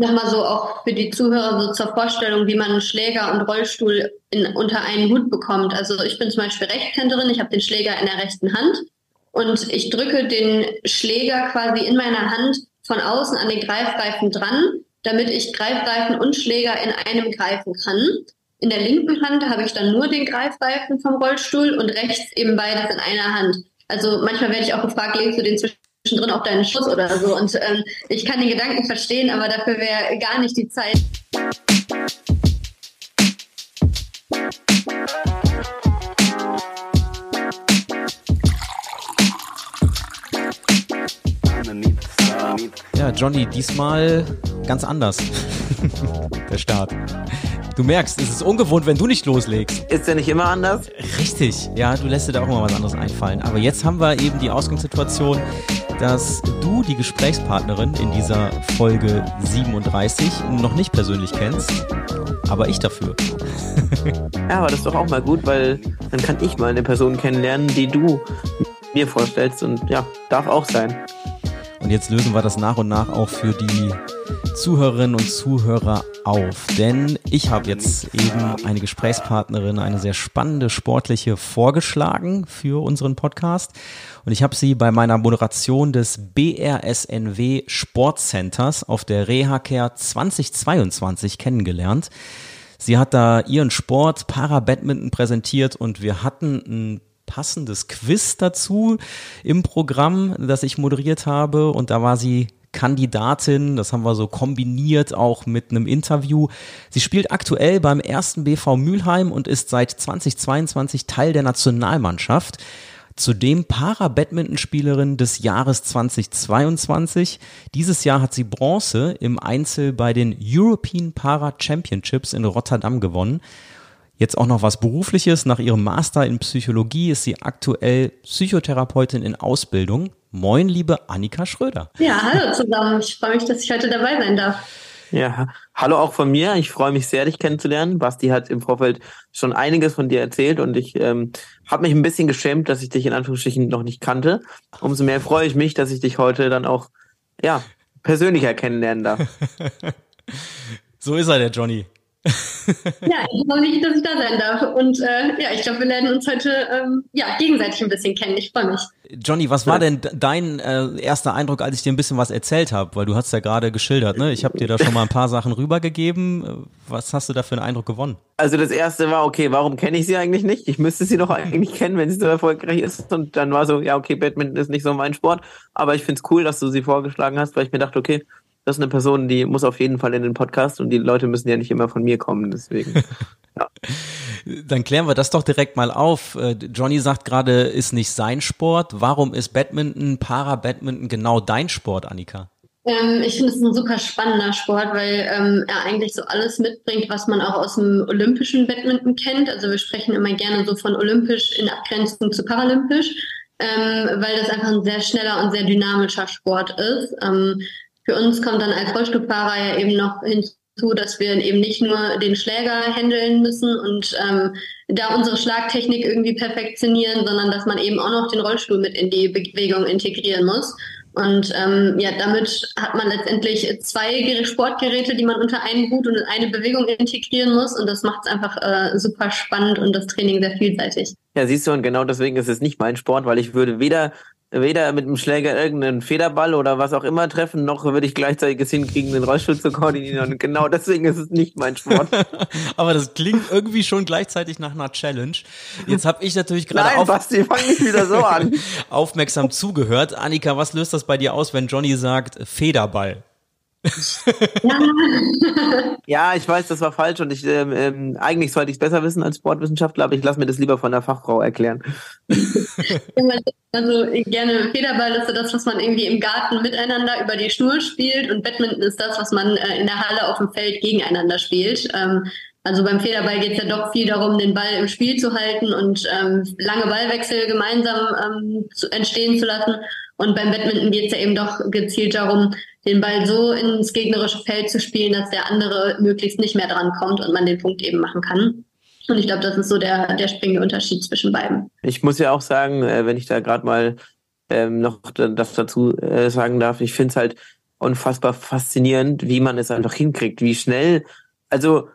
Nochmal so auch für die Zuhörer so zur Vorstellung, wie man einen Schläger und Rollstuhl in, unter einen Hut bekommt. Also ich bin zum Beispiel Rechtshänderin, ich habe den Schläger in der rechten Hand und ich drücke den Schläger quasi in meiner Hand von außen an den Greifreifen dran, damit ich Greifreifen und Schläger in einem greifen kann. In der linken Hand habe ich dann nur den Greifreifen vom Rollstuhl und rechts eben beides in einer Hand. Also manchmal werde ich auch gefragt, legst du den zwischen zwischendrin auch deinen Schuss oder so. Und ähm, ich kann den Gedanken verstehen, aber dafür wäre gar nicht die Zeit. Ja, Johnny, diesmal ganz anders. Der Start. Du merkst, es ist ungewohnt, wenn du nicht loslegst. Ist der nicht immer anders? Richtig, ja, du lässt dir da auch immer was anderes einfallen. Aber jetzt haben wir eben die Ausgangssituation, dass du die Gesprächspartnerin in dieser Folge 37 noch nicht persönlich kennst, aber ich dafür. ja, aber das ist doch auch mal gut, weil dann kann ich mal eine Person kennenlernen, die du mir vorstellst und ja, darf auch sein. Und jetzt lösen wir das nach und nach auch für die Zuhörerinnen und Zuhörer auf. Denn ich habe jetzt eben eine Gesprächspartnerin, eine sehr spannende sportliche vorgeschlagen für unseren Podcast. Und ich habe sie bei meiner Moderation des BRSNW Sportcenters auf der RehaCare 2022 kennengelernt. Sie hat da ihren Sport Para-Badminton präsentiert und wir hatten ein passendes Quiz dazu im Programm, das ich moderiert habe. Und da war sie Kandidatin. Das haben wir so kombiniert auch mit einem Interview. Sie spielt aktuell beim ersten BV Mülheim und ist seit 2022 Teil der Nationalmannschaft. Zudem Para-Badmintonspielerin des Jahres 2022. Dieses Jahr hat sie Bronze im Einzel bei den European Para Championships in Rotterdam gewonnen. Jetzt auch noch was Berufliches. Nach ihrem Master in Psychologie ist sie aktuell Psychotherapeutin in Ausbildung. Moin, liebe Annika Schröder. Ja, hallo zusammen. Ich freue mich, dass ich heute dabei sein darf. Ja, hallo auch von mir. Ich freue mich sehr, dich kennenzulernen. Basti hat im Vorfeld schon einiges von dir erzählt und ich ähm, habe mich ein bisschen geschämt, dass ich dich in Anführungsstrichen noch nicht kannte. Umso mehr freue ich mich, dass ich dich heute dann auch ja persönlicher kennenlernen darf. so ist er, der Johnny ja, ich freue mich, dass ich da sein darf. Und äh, ja, ich glaube, wir lernen uns heute ähm, ja, gegenseitig ein bisschen kennen. Ich freue mich. Johnny, was war denn dein äh, erster Eindruck, als ich dir ein bisschen was erzählt habe? Weil du hast ja gerade geschildert, ne? Ich habe dir da schon mal ein paar Sachen rübergegeben. Was hast du da für einen Eindruck gewonnen? Also das erste war, okay, warum kenne ich sie eigentlich nicht? Ich müsste sie doch eigentlich kennen, wenn sie so erfolgreich ist. Und dann war so, ja, okay, Badminton ist nicht so mein Sport. Aber ich finde es cool, dass du sie vorgeschlagen hast, weil ich mir dachte, okay, das ist eine Person, die muss auf jeden Fall in den Podcast und die Leute müssen ja nicht immer von mir kommen, deswegen. Ja. Dann klären wir das doch direkt mal auf. Äh, Johnny sagt gerade, ist nicht sein Sport. Warum ist Badminton, Para-Badminton genau dein Sport, Annika? Ähm, ich finde es ein super spannender Sport, weil ähm, er eigentlich so alles mitbringt, was man auch aus dem olympischen Badminton kennt. Also wir sprechen immer gerne so von olympisch in Abgrenzung zu paralympisch, ähm, weil das einfach ein sehr schneller und sehr dynamischer Sport ist. Ähm, für uns kommt dann als Rollstuhlfahrer ja eben noch hinzu, dass wir eben nicht nur den Schläger handeln müssen und ähm, da unsere Schlagtechnik irgendwie perfektionieren, sondern dass man eben auch noch den Rollstuhl mit in die Bewegung integrieren muss. Und ähm, ja, damit hat man letztendlich zwei Sportgeräte, die man unter einen Hut und in eine Bewegung integrieren muss. Und das macht es einfach äh, super spannend und das Training sehr vielseitig. Ja, siehst du, und genau deswegen ist es nicht mein Sport, weil ich würde weder weder mit dem Schläger irgendeinen Federball oder was auch immer treffen, noch würde ich gleichzeitig es hinkriegen, den Rollstuhl zu koordinieren. Und genau deswegen ist es nicht mein Sport. Aber das klingt irgendwie schon gleichzeitig nach einer Challenge. Jetzt habe ich natürlich gerade auf Basti, fang nicht wieder so an. aufmerksam zugehört. Annika, was löst das bei dir aus, wenn Johnny sagt Federball? ja, ich weiß, das war falsch und ich ähm, ähm, eigentlich sollte ich es besser wissen als Sportwissenschaftler, aber ich lasse mir das lieber von der Fachfrau erklären. also gerne Federball ist so das, was man irgendwie im Garten miteinander über die Schnur spielt und Badminton ist das, was man äh, in der Halle auf dem Feld gegeneinander spielt. Ähm, also beim Federball geht es ja doch viel darum, den Ball im Spiel zu halten und ähm, lange Ballwechsel gemeinsam ähm, zu, entstehen zu lassen. Und beim Badminton geht es ja eben doch gezielt darum, den Ball so ins gegnerische Feld zu spielen, dass der andere möglichst nicht mehr dran kommt und man den Punkt eben machen kann. Und ich glaube, das ist so der, der springende Unterschied zwischen beiden. Ich muss ja auch sagen, äh, wenn ich da gerade mal ähm, noch das dazu äh, sagen darf, ich finde es halt unfassbar faszinierend, wie man es einfach hinkriegt, wie schnell, also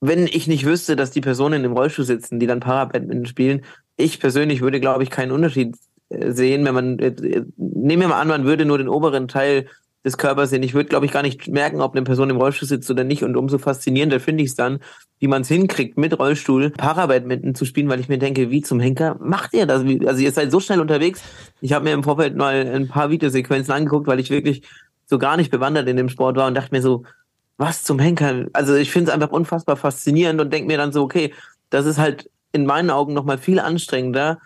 wenn ich nicht wüsste, dass die Personen im Rollstuhl sitzen, die dann Parabadminton spielen, ich persönlich würde, glaube ich, keinen Unterschied äh, sehen, wenn man, äh, nehmen wir mal an, man würde nur den oberen Teil des Körpers sehen. Ich würde, glaube ich, gar nicht merken, ob eine Person im Rollstuhl sitzt oder nicht. Und umso faszinierender finde ich es dann, wie man es hinkriegt, mit Rollstuhl Parabadminton zu spielen, weil ich mir denke, wie zum Henker macht ihr das? Also ihr seid so schnell unterwegs. Ich habe mir im Vorfeld mal ein paar Videosequenzen angeguckt, weil ich wirklich so gar nicht bewandert in dem Sport war und dachte mir so, was zum Henker? Also ich finde es einfach unfassbar faszinierend und denke mir dann so, okay, das ist halt in meinen Augen nochmal viel anstrengender,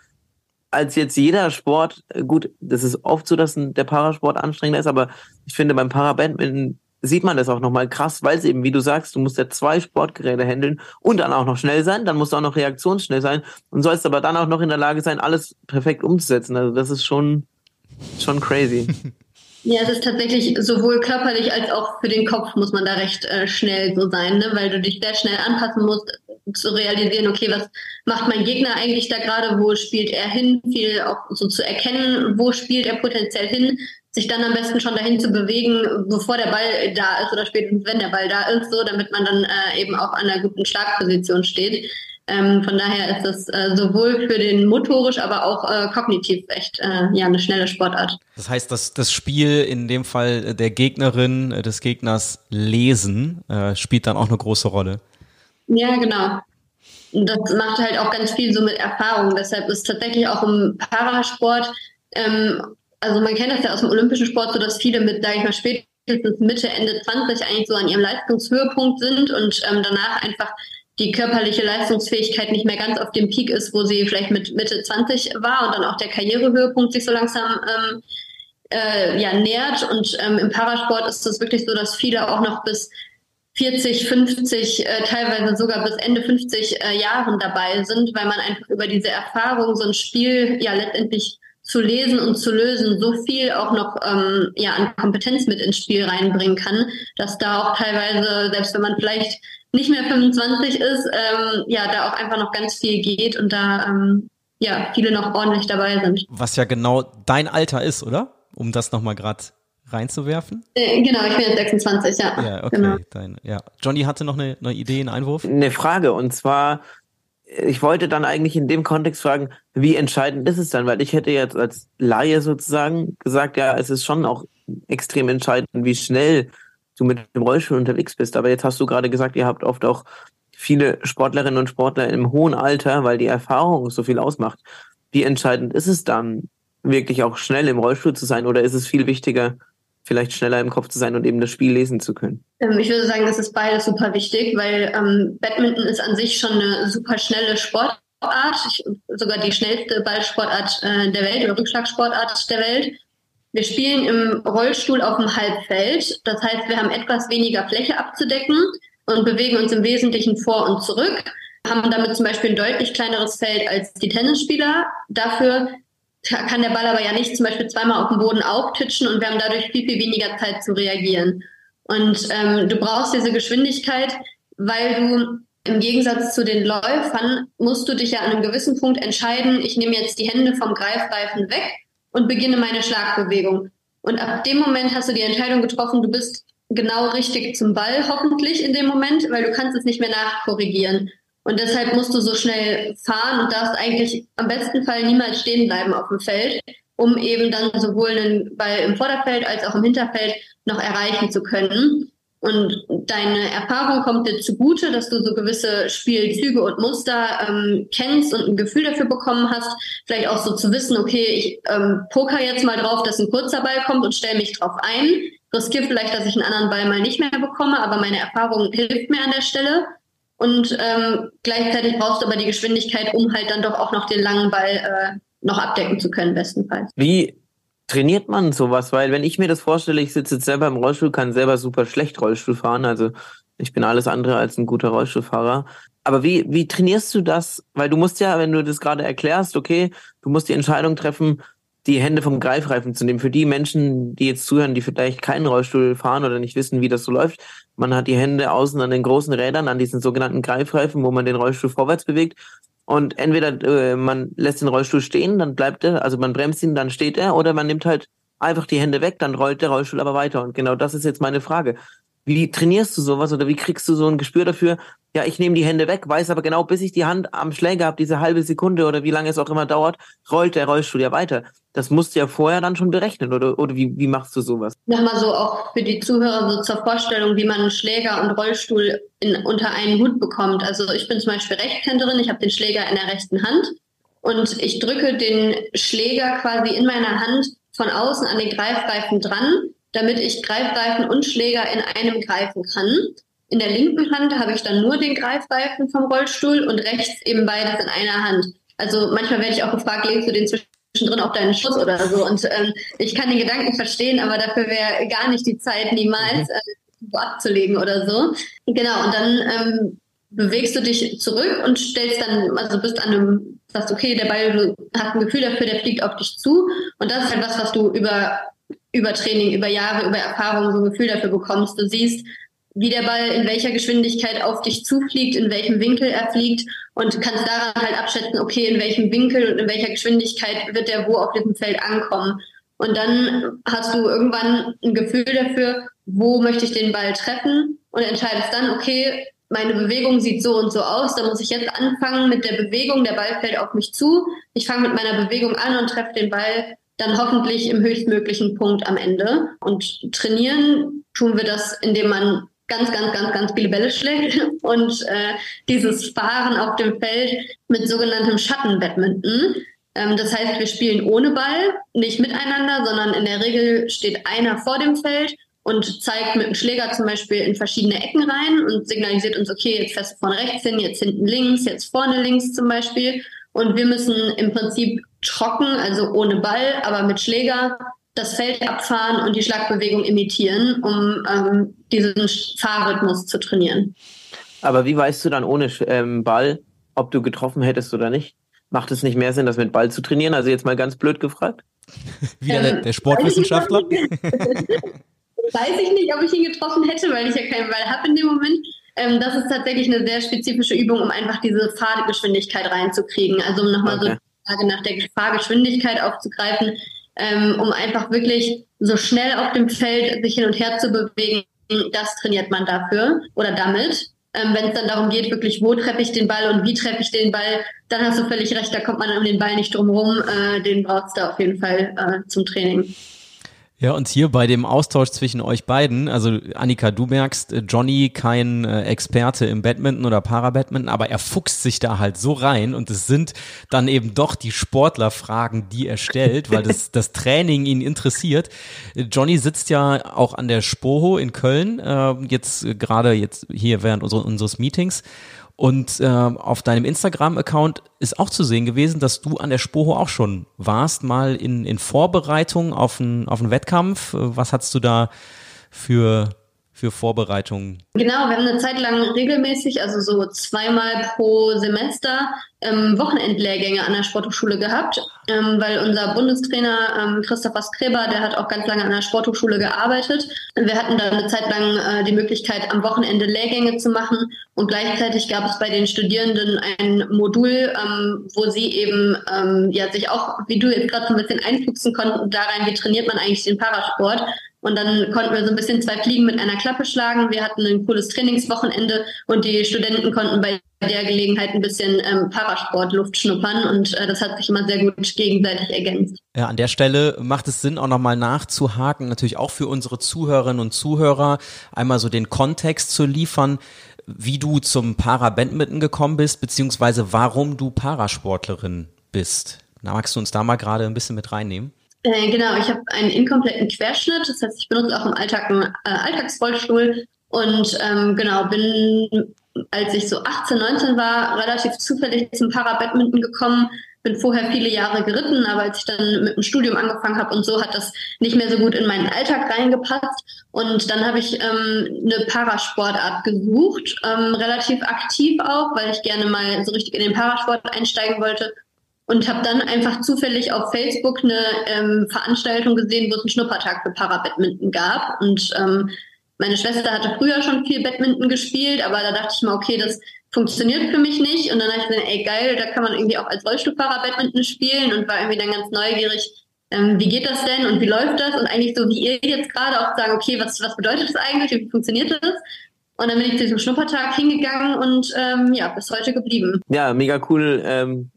als jetzt jeder Sport, gut, das ist oft so, dass der Parasport anstrengender ist, aber ich finde beim Parabadminton sieht man das auch nochmal krass, weil es eben, wie du sagst, du musst ja zwei Sportgeräte handeln und dann auch noch schnell sein, dann musst du auch noch reaktionsschnell sein und sollst aber dann auch noch in der Lage sein, alles perfekt umzusetzen. Also das ist schon, schon crazy. Ja, es ist tatsächlich sowohl körperlich als auch für den Kopf muss man da recht äh, schnell so sein, ne? weil du dich sehr schnell anpassen musst, zu realisieren, okay, was macht mein Gegner eigentlich da gerade, wo spielt er hin, viel auch so zu erkennen, wo spielt er potenziell hin, sich dann am besten schon dahin zu bewegen, bevor der Ball da ist oder spätestens wenn der Ball da ist, so damit man dann äh, eben auch an einer guten Schlagposition steht. Ähm, von daher ist es äh, sowohl für den motorisch, aber auch äh, kognitiv echt äh, ja eine schnelle Sportart. Das heißt, dass das Spiel in dem Fall der Gegnerin, äh, des Gegners lesen, äh, spielt dann auch eine große Rolle. Ja, genau. Und das macht halt auch ganz viel so mit Erfahrung. Deshalb ist tatsächlich auch im Parasport, ähm, also man kennt das ja aus dem olympischen Sport, so dass viele mit, sage ich mal, spätestens Mitte, Ende 20 eigentlich so an ihrem Leistungshöhepunkt sind und ähm, danach einfach die körperliche Leistungsfähigkeit nicht mehr ganz auf dem Peak ist, wo sie vielleicht mit Mitte 20 war und dann auch der Karrierehöhepunkt sich so langsam ähm, äh, ja, nähert. Und ähm, im Parasport ist es wirklich so, dass viele auch noch bis 40, 50, äh, teilweise sogar bis Ende 50 äh, Jahren dabei sind, weil man einfach über diese Erfahrung, so ein Spiel ja letztendlich zu lesen und zu lösen, so viel auch noch ähm, ja, an Kompetenz mit ins Spiel reinbringen kann, dass da auch teilweise, selbst wenn man vielleicht nicht mehr 25 ist, ähm, ja, da auch einfach noch ganz viel geht und da ähm, ja viele noch ordentlich dabei sind. Was ja genau dein Alter ist, oder? Um das nochmal gerade reinzuwerfen? Äh, genau, ich bin jetzt 26, ja. Ja, okay. Genau. Dein, ja. Johnny hatte noch eine, eine Idee, einen Einwurf? Eine Frage und zwar, ich wollte dann eigentlich in dem Kontext fragen, wie entscheidend ist es dann? Weil ich hätte jetzt als Laie sozusagen gesagt, ja, es ist schon auch extrem entscheidend, wie schnell du mit dem Rollstuhl unterwegs bist. Aber jetzt hast du gerade gesagt, ihr habt oft auch viele Sportlerinnen und Sportler im hohen Alter, weil die Erfahrung so viel ausmacht. Wie entscheidend ist es dann, wirklich auch schnell im Rollstuhl zu sein oder ist es viel wichtiger, vielleicht schneller im Kopf zu sein und eben das Spiel lesen zu können? Ähm, ich würde sagen, das ist beides super wichtig, weil ähm, Badminton ist an sich schon eine super schnelle Sportart, sogar die schnellste Ballsportart äh, der Welt oder Rückschlagsportart der Welt. Wir spielen im Rollstuhl auf dem Halbfeld, das heißt, wir haben etwas weniger Fläche abzudecken und bewegen uns im Wesentlichen vor und zurück, haben damit zum Beispiel ein deutlich kleineres Feld als die Tennisspieler. Dafür kann der Ball aber ja nicht zum Beispiel zweimal auf dem Boden auftitschen und wir haben dadurch viel, viel weniger Zeit zu reagieren. Und ähm, du brauchst diese Geschwindigkeit, weil du im Gegensatz zu den Läufern musst du dich ja an einem gewissen Punkt entscheiden, ich nehme jetzt die Hände vom Greifreifen weg und beginne meine Schlagbewegung. Und ab dem Moment hast du die Entscheidung getroffen, du bist genau richtig zum Ball, hoffentlich in dem Moment, weil du kannst es nicht mehr nachkorrigieren. Und deshalb musst du so schnell fahren und darfst eigentlich am besten Fall niemals stehen bleiben auf dem Feld, um eben dann sowohl einen Ball im Vorderfeld als auch im Hinterfeld noch erreichen zu können. Und deine Erfahrung kommt dir zugute, dass du so gewisse Spielzüge und Muster ähm, kennst und ein Gefühl dafür bekommen hast. Vielleicht auch so zu wissen, okay, ich ähm, poker jetzt mal drauf, dass ein kurzer Ball kommt und stelle mich drauf ein. Riskiere vielleicht, dass ich einen anderen Ball mal nicht mehr bekomme, aber meine Erfahrung hilft mir an der Stelle. Und ähm, gleichzeitig brauchst du aber die Geschwindigkeit, um halt dann doch auch noch den langen Ball äh, noch abdecken zu können, bestenfalls. Wie trainiert man sowas? Weil wenn ich mir das vorstelle, ich sitze jetzt selber im Rollstuhl, kann selber super schlecht Rollstuhl fahren. Also ich bin alles andere als ein guter Rollstuhlfahrer. Aber wie, wie trainierst du das? Weil du musst ja, wenn du das gerade erklärst, okay, du musst die Entscheidung treffen, die Hände vom Greifreifen zu nehmen. Für die Menschen, die jetzt zuhören, die vielleicht keinen Rollstuhl fahren oder nicht wissen, wie das so läuft. Man hat die Hände außen an den großen Rädern, an diesen sogenannten Greifreifen, wo man den Rollstuhl vorwärts bewegt. Und entweder äh, man lässt den Rollstuhl stehen, dann bleibt er, also man bremst ihn, dann steht er, oder man nimmt halt einfach die Hände weg, dann rollt der Rollstuhl aber weiter. Und genau das ist jetzt meine Frage. Wie trainierst du sowas oder wie kriegst du so ein Gespür dafür? Ja, ich nehme die Hände weg, weiß aber genau, bis ich die Hand am Schläger habe, diese halbe Sekunde oder wie lange es auch immer dauert, rollt der Rollstuhl ja weiter. Das musst du ja vorher dann schon berechnen oder, oder wie, wie machst du sowas? Nochmal so auch für die Zuhörer so zur Vorstellung, wie man Schläger und Rollstuhl in, unter einen Hut bekommt. Also ich bin zum Beispiel Rechtshänderin, ich habe den Schläger in der rechten Hand und ich drücke den Schläger quasi in meiner Hand von außen an den Greifreifen dran damit ich Greifreifen und Schläger in einem greifen kann. In der linken Hand habe ich dann nur den Greifreifen vom Rollstuhl und rechts eben beides in einer Hand. Also manchmal werde ich auch gefragt, legst du den zwischendrin auf deinen Schuss oder so? Und ähm, ich kann den Gedanken verstehen, aber dafür wäre gar nicht die Zeit niemals, mhm. äh, so abzulegen oder so. Genau, und dann ähm, bewegst du dich zurück und stellst dann, also bist an einem, sagst, okay, der Ball, du hast ein Gefühl dafür, der fliegt auf dich zu. Und das ist halt was, was du über über Training, über Jahre, über Erfahrung so ein Gefühl dafür bekommst. Du siehst, wie der Ball in welcher Geschwindigkeit auf dich zufliegt, in welchem Winkel er fliegt und kannst daran halt abschätzen, okay, in welchem Winkel und in welcher Geschwindigkeit wird der wo auf diesem Feld ankommen. Und dann hast du irgendwann ein Gefühl dafür, wo möchte ich den Ball treffen und entscheidest dann, okay, meine Bewegung sieht so und so aus, da muss ich jetzt anfangen mit der Bewegung, der Ball fällt auf mich zu, ich fange mit meiner Bewegung an und treffe den Ball dann hoffentlich im höchstmöglichen Punkt am Ende. Und trainieren tun wir das, indem man ganz, ganz, ganz, ganz viele Bälle schlägt und äh, dieses Fahren auf dem Feld mit sogenanntem Schattenbadminton. Ähm, das heißt, wir spielen ohne Ball, nicht miteinander, sondern in der Regel steht einer vor dem Feld und zeigt mit dem Schläger zum Beispiel in verschiedene Ecken rein und signalisiert uns, okay, jetzt fährst du vorne rechts hin, jetzt hinten links, jetzt vorne links zum Beispiel. Und wir müssen im Prinzip trocken, also ohne Ball, aber mit Schläger das Feld abfahren und die Schlagbewegung imitieren, um ähm, diesen Fahrrhythmus zu trainieren. Aber wie weißt du dann ohne ähm, Ball, ob du getroffen hättest oder nicht? Macht es nicht mehr Sinn, das mit Ball zu trainieren? Also jetzt mal ganz blöd gefragt. Wieder ähm, der, der Sportwissenschaftler? weiß ich nicht, ob ich ihn getroffen hätte, weil ich ja keinen Ball habe in dem Moment. Ähm, das ist tatsächlich eine sehr spezifische Übung, um einfach diese Fahrgeschwindigkeit reinzukriegen. Also um nochmal okay. Frage nach der Fahrgeschwindigkeit aufzugreifen, ähm, um einfach wirklich so schnell auf dem Feld sich hin und her zu bewegen. Das trainiert man dafür oder damit. Ähm, Wenn es dann darum geht, wirklich, wo treffe ich den Ball und wie treffe ich den Ball, dann hast du völlig recht, da kommt man um den Ball nicht drum rum. Äh, den brauchst du auf jeden Fall äh, zum Training. Ja, und hier bei dem Austausch zwischen euch beiden, also Annika, du merkst, äh, Johnny kein äh, Experte im Badminton oder Parabadminton, aber er fuchst sich da halt so rein und es sind dann eben doch die Sportlerfragen, die er stellt, weil das, das Training ihn interessiert. Johnny sitzt ja auch an der Spoho in Köln, äh, jetzt äh, gerade jetzt hier während unseres Meetings und äh, auf deinem Instagram-Account ist auch zu sehen gewesen, dass du an der Spoho auch schon warst, mal in, in Vorbereitung auf einen, auf einen Wettkampf. Was hast du da für für Vorbereitungen? Genau, wir haben eine Zeit lang regelmäßig, also so zweimal pro Semester, ähm, Wochenendlehrgänge an der Sporthochschule gehabt, ähm, weil unser Bundestrainer ähm, Christopher Skreber, der hat auch ganz lange an der Sporthochschule gearbeitet. Wir hatten da eine Zeit lang äh, die Möglichkeit, am Wochenende Lehrgänge zu machen und gleichzeitig gab es bei den Studierenden ein Modul, ähm, wo sie eben ähm, ja sich auch, wie du jetzt gerade so ein bisschen einfuchsen konnten, da rein, wie trainiert man eigentlich den Parasport und dann konnten wir so ein bisschen zwei Fliegen mit einer Klappe schlagen. Wir hatten ein cooles Trainingswochenende und die Studenten konnten bei der Gelegenheit ein bisschen ähm, Parasport-Luft schnuppern und äh, das hat sich immer sehr gut gegenseitig ergänzt. Ja, an der Stelle macht es Sinn, auch nochmal nachzuhaken, natürlich auch für unsere Zuhörerinnen und Zuhörer, einmal so den Kontext zu liefern, wie du zum Para-Badminton gekommen bist, beziehungsweise warum du Parasportlerin bist. Na, magst du uns da mal gerade ein bisschen mit reinnehmen? Äh, genau, ich habe einen inkompletten Querschnitt, das heißt, ich benutze auch im Alltag einen äh, Alltagsrollstuhl. Und ähm, genau, bin, als ich so 18, 19 war, relativ zufällig zum Parabadminton gekommen, bin vorher viele Jahre geritten, aber als ich dann mit dem Studium angefangen habe und so, hat das nicht mehr so gut in meinen Alltag reingepasst. Und dann habe ich ähm, eine Parasportart gesucht, ähm, relativ aktiv auch, weil ich gerne mal so richtig in den Parasport einsteigen wollte und habe dann einfach zufällig auf Facebook eine ähm, Veranstaltung gesehen, wo es einen Schnuppertag für Parabadminton gab. Und ähm, meine Schwester hatte früher schon viel Badminton gespielt, aber da dachte ich mal, okay, das funktioniert für mich nicht. Und dann dachte ich mir, ey geil, da kann man irgendwie auch als Rollstuhlfahrer Badminton spielen und war irgendwie dann ganz neugierig, ähm, wie geht das denn und wie läuft das? Und eigentlich so wie ihr jetzt gerade auch sagen, okay, was, was bedeutet das eigentlich und wie funktioniert das? Und dann bin ich zu diesem Schnuppertag hingegangen und ähm, ja, bis heute geblieben. Ja, mega cool, ähm,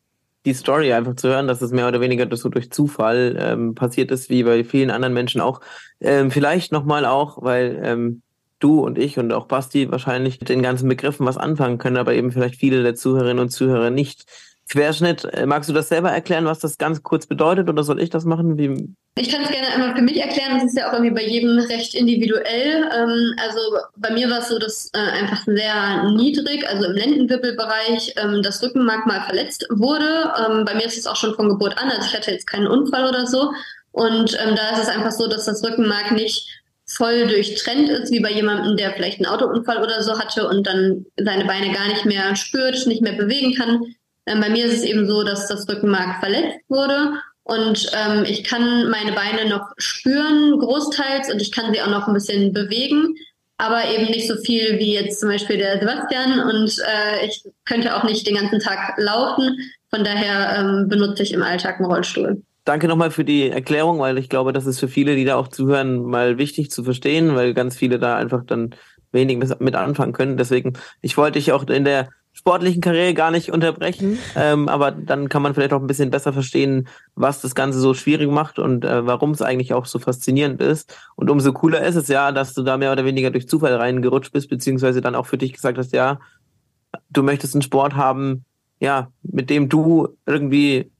die Story einfach zu hören, dass es mehr oder weniger so durch Zufall ähm, passiert ist, wie bei vielen anderen Menschen auch. Ähm, vielleicht nochmal auch, weil ähm, du und ich und auch Basti wahrscheinlich mit den ganzen Begriffen was anfangen können, aber eben vielleicht viele der Zuhörerinnen und Zuhörer nicht. Querschnitt, äh, magst du das selber erklären, was das ganz kurz bedeutet oder soll ich das machen? Wie ich kann es gerne einmal für mich erklären, das ist ja auch irgendwie bei jedem recht individuell. Ähm, also bei mir war es so, dass äh, einfach sehr niedrig, also im Lendenwirbelbereich, ähm, das Rückenmark mal verletzt wurde. Ähm, bei mir ist es auch schon von Geburt an, also ich hatte jetzt keinen Unfall oder so. Und ähm, da ist es einfach so, dass das Rückenmark nicht voll durchtrennt ist, wie bei jemandem, der vielleicht einen Autounfall oder so hatte und dann seine Beine gar nicht mehr spürt, nicht mehr bewegen kann. Ähm, bei mir ist es eben so, dass das Rückenmark verletzt wurde und ähm, ich kann meine Beine noch spüren, großteils, und ich kann sie auch noch ein bisschen bewegen, aber eben nicht so viel wie jetzt zum Beispiel der Sebastian. Und äh, ich könnte auch nicht den ganzen Tag laufen. Von daher ähm, benutze ich im Alltag einen Rollstuhl. Danke nochmal für die Erklärung, weil ich glaube, das ist für viele, die da auch zuhören, mal wichtig zu verstehen, weil ganz viele da einfach dann wenig mit anfangen können. Deswegen, ich wollte dich auch in der sportlichen Karriere gar nicht unterbrechen, ähm, aber dann kann man vielleicht auch ein bisschen besser verstehen, was das Ganze so schwierig macht und äh, warum es eigentlich auch so faszinierend ist. Und umso cooler ist es ja, dass du da mehr oder weniger durch Zufall reingerutscht bist, beziehungsweise dann auch für dich gesagt hast, ja, du möchtest einen Sport haben, ja, mit dem du irgendwie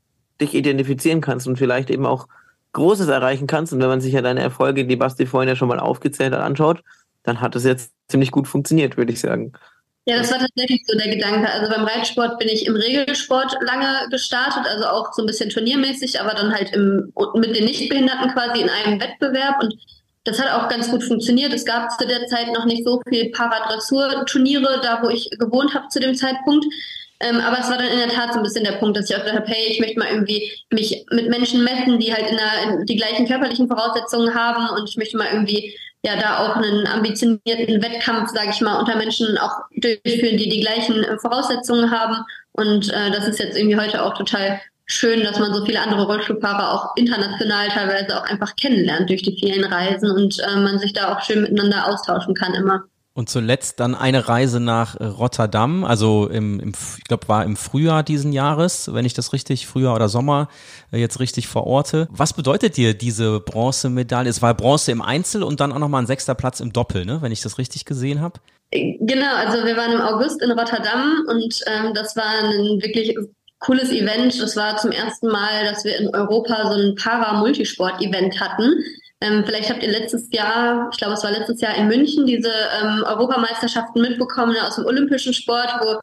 dich identifizieren kannst und vielleicht eben auch Großes erreichen kannst. Und wenn man sich ja deine Erfolge, die Basti vorhin ja schon mal aufgezählt hat, anschaut, dann hat es jetzt ziemlich gut funktioniert, würde ich sagen. Ja, das war tatsächlich so der Gedanke. Also beim Reitsport bin ich im Regelsport lange gestartet, also auch so ein bisschen turniermäßig, aber dann halt im, mit den Nichtbehinderten quasi in einem Wettbewerb und das hat auch ganz gut funktioniert. Es gab zu der Zeit noch nicht so viel Paradressur-Turniere, da wo ich gewohnt habe zu dem Zeitpunkt. Ähm, aber es war dann in der Tat so ein bisschen der Punkt, dass ich auch gedacht habe, hey, ich möchte mal irgendwie mich mit Menschen messen, die halt in, der, in die gleichen körperlichen Voraussetzungen haben und ich möchte mal irgendwie ja da auch einen ambitionierten Wettkampf, sage ich mal, unter Menschen auch durchführen, die die gleichen äh, Voraussetzungen haben. Und äh, das ist jetzt irgendwie heute auch total schön, dass man so viele andere Rollstuhlfahrer auch international teilweise auch einfach kennenlernt durch die vielen Reisen und äh, man sich da auch schön miteinander austauschen kann immer. Und zuletzt dann eine Reise nach äh, Rotterdam, also im, im ich glaube, war im Frühjahr diesen Jahres, wenn ich das richtig, Frühjahr oder Sommer äh, jetzt richtig verorte. Was bedeutet dir diese Bronzemedaille? Es war Bronze im Einzel und dann auch nochmal ein sechster Platz im Doppel, ne? wenn ich das richtig gesehen habe. Genau, also wir waren im August in Rotterdam und ähm, das war ein wirklich cooles Event. Das war zum ersten Mal, dass wir in Europa so ein Para-Multisport-Event hatten. Ähm, vielleicht habt ihr letztes Jahr, ich glaube, es war letztes Jahr in München, diese ähm, Europameisterschaften mitbekommen aus dem olympischen Sport, wo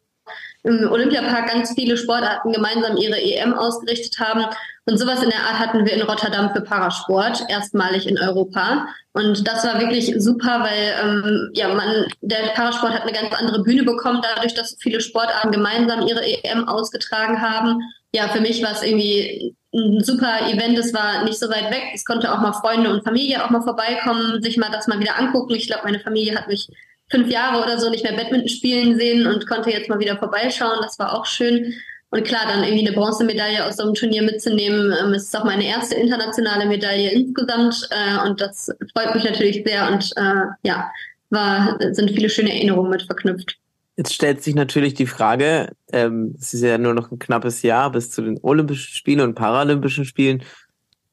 im Olympiapark ganz viele Sportarten gemeinsam ihre EM ausgerichtet haben. Und sowas in der Art hatten wir in Rotterdam für Parasport, erstmalig in Europa. Und das war wirklich super, weil ähm, ja man der Parasport hat eine ganz andere Bühne bekommen, dadurch, dass viele Sportarten gemeinsam ihre EM ausgetragen haben. Ja, für mich war es irgendwie ein super Event. Es war nicht so weit weg. Es konnte auch mal Freunde und Familie auch mal vorbeikommen, sich mal das mal wieder angucken. Ich glaube, meine Familie hat mich fünf Jahre oder so nicht mehr Badminton spielen sehen und konnte jetzt mal wieder vorbeischauen. Das war auch schön. Und klar, dann irgendwie eine Bronzemedaille aus so einem Turnier mitzunehmen, ähm, ist auch meine erste internationale Medaille insgesamt. Äh, und das freut mich natürlich sehr und äh, ja, war, sind viele schöne Erinnerungen mit verknüpft. Jetzt stellt sich natürlich die Frage, ähm, es ist ja nur noch ein knappes Jahr bis zu den Olympischen Spielen und Paralympischen Spielen.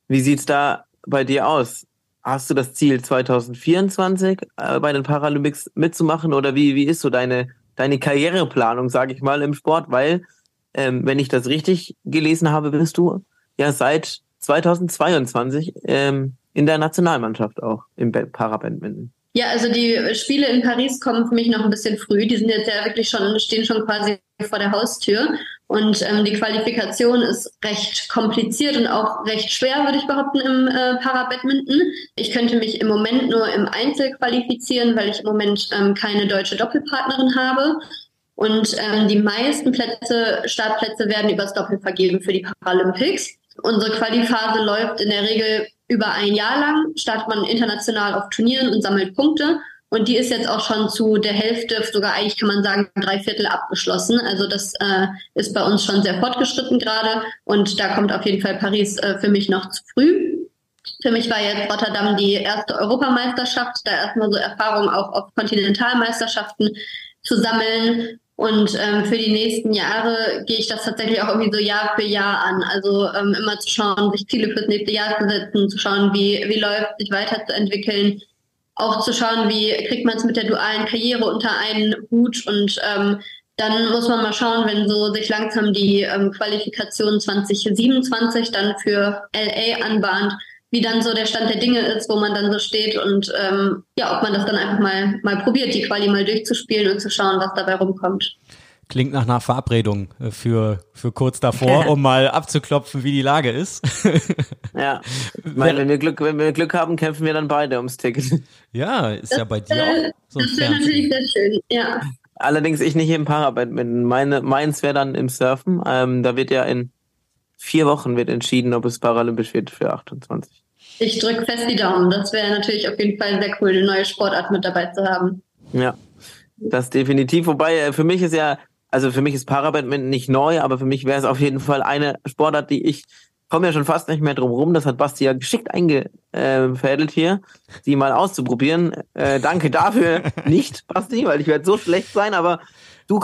Wie sieht's da bei dir aus? Hast du das Ziel 2024 äh, bei den Paralympics mitzumachen oder wie, wie ist so deine, deine Karriereplanung, sage ich mal, im Sport? Weil, ähm, wenn ich das richtig gelesen habe, bist du ja seit 2022 ähm, in der Nationalmannschaft auch im Parabadminton. Ja, also die Spiele in Paris kommen für mich noch ein bisschen früh. Die sind jetzt ja wirklich schon, stehen schon quasi vor der Haustür. Und ähm, die Qualifikation ist recht kompliziert und auch recht schwer, würde ich behaupten, im äh, Parabadminton. Ich könnte mich im Moment nur im Einzel qualifizieren, weil ich im Moment ähm, keine deutsche Doppelpartnerin habe. Und ähm, die meisten Plätze, Startplätze werden übers Doppel vergeben für die Paralympics. Unsere Qualiphase läuft in der Regel über ein Jahr lang startet man international auf Turnieren und sammelt Punkte. Und die ist jetzt auch schon zu der Hälfte, sogar eigentlich kann man sagen, drei Viertel abgeschlossen. Also das äh, ist bei uns schon sehr fortgeschritten gerade. Und da kommt auf jeden Fall Paris äh, für mich noch zu früh. Für mich war jetzt Rotterdam die erste Europameisterschaft, da erstmal so Erfahrung auch auf Kontinentalmeisterschaften zu sammeln. Und ähm, für die nächsten Jahre gehe ich das tatsächlich auch irgendwie so Jahr für Jahr an. Also ähm, immer zu schauen, sich Ziele fürs nächste Jahr zu setzen, zu schauen, wie, wie läuft, sich weiterzuentwickeln, auch zu schauen, wie kriegt man es mit der dualen Karriere unter einen Hut und ähm, dann muss man mal schauen, wenn so sich langsam die ähm, Qualifikation 2027 dann für LA anbahnt, wie dann so der Stand der Dinge ist, wo man dann so steht und ähm, ja, ob man das dann einfach mal, mal probiert, die Quali mal durchzuspielen und zu schauen, was dabei rumkommt. Klingt nach einer Verabredung äh, für, für kurz davor, um mal abzuklopfen, wie die Lage ist. ja, meine, wenn wir Glück, wenn wir Glück haben, kämpfen wir dann beide ums Ticket. Ja, ist das, ja bei dir äh, auch so ein Das wäre natürlich sehr schön, ja. Allerdings ich nicht im Parabadminton. Meine, meins wäre dann im Surfen. Ähm, da wird ja in vier Wochen wird entschieden, ob es paralympisch wird für 28. Ich drücke fest die Daumen. Das wäre natürlich auf jeden Fall sehr cool, eine neue Sportart mit dabei zu haben. Ja, das definitiv. Wobei äh, für mich ist ja, also für mich ist Parabadminton nicht neu, aber für mich wäre es auf jeden Fall eine Sportart, die ich komme ja schon fast nicht mehr drum rum. Das hat Basti ja geschickt eingefädelt hier, sie mal auszuprobieren. Äh, danke dafür nicht, Basti, weil ich werde so schlecht sein, aber du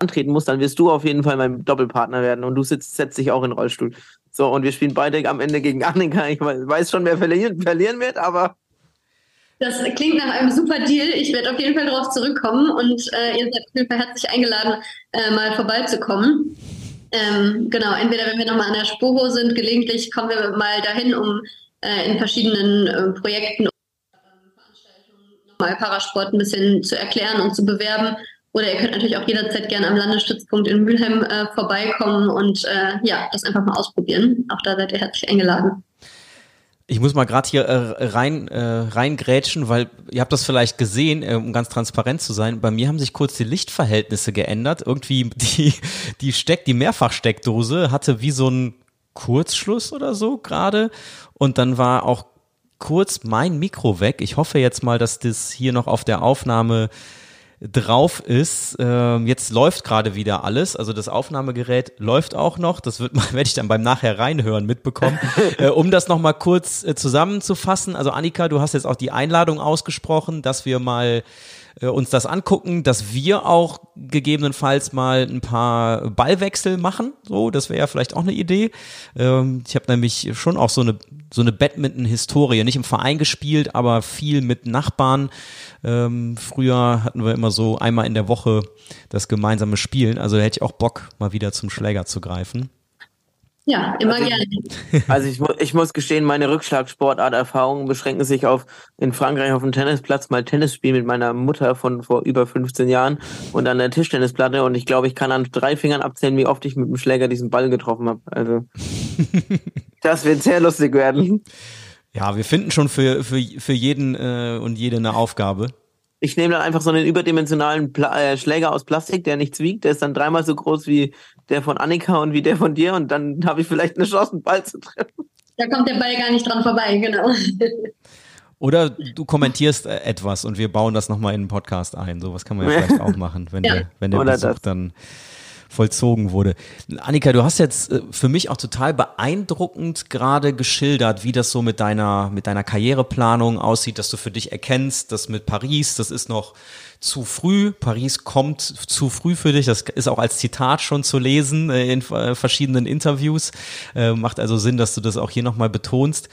antreten musst, dann wirst du auf jeden Fall mein Doppelpartner werden und du sitzt, setzt dich auch in den Rollstuhl. So, und wir spielen beide am Ende gegen Annika. Ich weiß schon, wer verlieren, verlieren wird, aber. Das klingt nach einem super Deal. Ich werde auf jeden Fall darauf zurückkommen und äh, ihr seid auf jeden Fall herzlich eingeladen, äh, mal vorbeizukommen. Ähm, genau, entweder wenn wir nochmal an der Spuro sind, gelegentlich kommen wir mal dahin, um äh, in verschiedenen äh, Projekten nochmal Parasport ein bisschen zu erklären und zu bewerben. Oder ihr könnt natürlich auch jederzeit gerne am Landesstützpunkt in Mülheim äh, vorbeikommen und äh, ja, das einfach mal ausprobieren. Auch da seid ihr herzlich eingeladen. Ich muss mal gerade hier äh, rein äh, reingrätschen, weil ihr habt das vielleicht gesehen, äh, um ganz transparent zu sein. Bei mir haben sich kurz die Lichtverhältnisse geändert. Irgendwie die die Steck, die Mehrfachsteckdose hatte wie so ein Kurzschluss oder so gerade und dann war auch kurz mein Mikro weg. Ich hoffe jetzt mal, dass das hier noch auf der Aufnahme drauf ist. Ähm, jetzt läuft gerade wieder alles, also das Aufnahmegerät läuft auch noch. Das wird werde ich dann beim nachher reinhören mitbekommen. äh, um das noch mal kurz äh, zusammenzufassen, also Annika, du hast jetzt auch die Einladung ausgesprochen, dass wir mal äh, uns das angucken, dass wir auch gegebenenfalls mal ein paar Ballwechsel machen. So, das wäre ja vielleicht auch eine Idee. Ähm, ich habe nämlich schon auch so eine so eine Badminton-Historie, nicht im Verein gespielt, aber viel mit Nachbarn. Ähm, früher hatten wir immer so einmal in der Woche das gemeinsame Spielen. Also hätte ich auch Bock, mal wieder zum Schläger zu greifen. Ja, immer also, gerne. Also ich, ich muss gestehen, meine Rückschlagsportart-Erfahrungen beschränken sich auf in Frankreich auf dem Tennisplatz mal Tennis spielen mit meiner Mutter von vor über 15 Jahren und an der Tischtennisplatte und ich glaube, ich kann an drei Fingern abzählen, wie oft ich mit dem Schläger diesen Ball getroffen habe. Also das wird sehr lustig werden. Ja, wir finden schon für, für, für jeden äh, und jede eine Aufgabe ich nehme dann einfach so einen überdimensionalen Pla äh, Schläger aus Plastik, der nichts wiegt. Der ist dann dreimal so groß wie der von Annika und wie der von dir. Und dann habe ich vielleicht eine Chance, einen Ball zu treffen. Da kommt der Ball gar nicht dran vorbei, genau. Oder du kommentierst äh, etwas und wir bauen das nochmal in den Podcast ein. So was kann man ja vielleicht auch machen, wenn ja. der, wenn der Besuch das. dann vollzogen wurde. Annika, du hast jetzt äh, für mich auch total beeindruckend gerade geschildert, wie das so mit deiner, mit deiner Karriereplanung aussieht, dass du für dich erkennst, dass mit Paris, das ist noch zu früh. Paris kommt zu früh für dich. Das ist auch als Zitat schon zu lesen äh, in äh, verschiedenen Interviews. Macht also Sinn, dass du das auch hier nochmal betonst.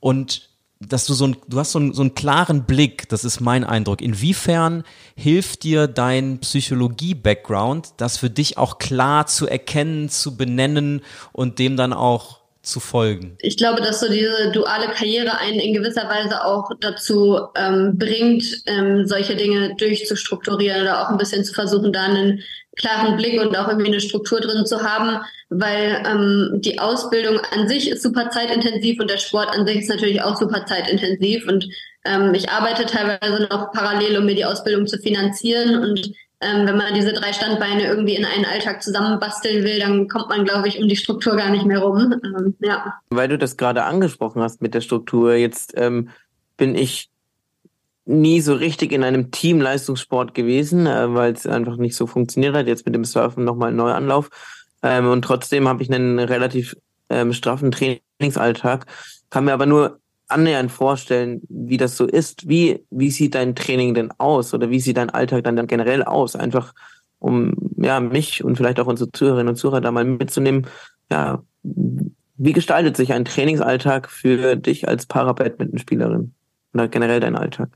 Und dass du so ein, du hast so einen, so einen klaren Blick, das ist mein Eindruck. Inwiefern hilft dir dein Psychologie-Background, das für dich auch klar zu erkennen, zu benennen und dem dann auch zu folgen? Ich glaube, dass so diese duale Karriere einen in gewisser Weise auch dazu ähm, bringt, ähm, solche Dinge durchzustrukturieren oder auch ein bisschen zu versuchen, da einen klaren Blick und auch irgendwie eine Struktur drin zu haben, weil ähm, die Ausbildung an sich ist super zeitintensiv und der Sport an sich ist natürlich auch super zeitintensiv und ähm, ich arbeite teilweise noch parallel, um mir die Ausbildung zu finanzieren und ähm, wenn man diese drei Standbeine irgendwie in einen Alltag zusammenbasteln will, dann kommt man, glaube ich, um die Struktur gar nicht mehr rum. Ähm, ja. Weil du das gerade angesprochen hast mit der Struktur, jetzt ähm, bin ich nie so richtig in einem Teamleistungssport gewesen, äh, weil es einfach nicht so funktioniert hat. Jetzt mit dem Surfen nochmal ein Neuanlauf. Ähm, und trotzdem habe ich einen relativ ähm, straffen Training Trainingsalltag, kann mir aber nur annähernd vorstellen, wie das so ist. Wie, wie sieht dein Training denn aus oder wie sieht dein Alltag dann, dann generell aus? Einfach um ja mich und vielleicht auch unsere Zuhörerinnen und Zuhörer da mal mitzunehmen. Ja, wie gestaltet sich ein Trainingsalltag für dich als Para-Badminton-Spielerin oder generell dein Alltag?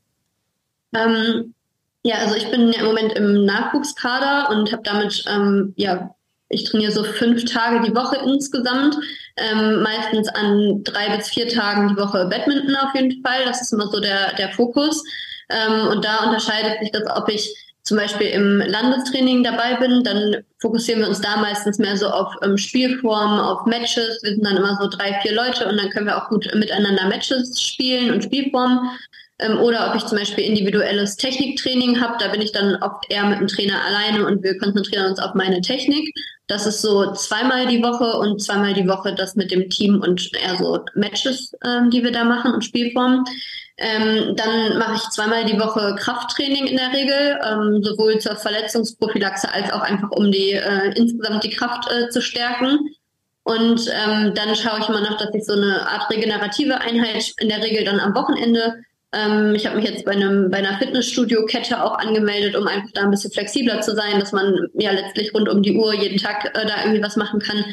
Ähm, ja, also ich bin ja im Moment im Nachwuchskader und habe damit ähm, ja ich trainiere so fünf Tage die Woche insgesamt, ähm, meistens an drei bis vier Tagen die Woche Badminton auf jeden Fall. Das ist immer so der, der Fokus. Ähm, und da unterscheidet sich das, ob ich zum Beispiel im Landestraining dabei bin, dann fokussieren wir uns da meistens mehr so auf ähm, Spielformen, auf Matches. Wir sind dann immer so drei, vier Leute und dann können wir auch gut miteinander Matches spielen und Spielformen. Ähm, oder ob ich zum Beispiel individuelles Techniktraining habe, da bin ich dann oft eher mit dem Trainer alleine und wir konzentrieren uns auf meine Technik. Das ist so zweimal die Woche und zweimal die Woche das mit dem Team und eher so Matches, ähm, die wir da machen und Spielformen. Ähm, dann mache ich zweimal die Woche Krafttraining in der Regel, ähm, sowohl zur Verletzungsprophylaxe als auch einfach um die äh, insgesamt die Kraft äh, zu stärken. Und ähm, dann schaue ich immer noch, dass ich so eine Art regenerative Einheit in der Regel dann am Wochenende ähm, ich habe mich jetzt bei, einem, bei einer Fitnessstudio-Kette auch angemeldet, um einfach da ein bisschen flexibler zu sein, dass man ja letztlich rund um die Uhr jeden Tag äh, da irgendwie was machen kann.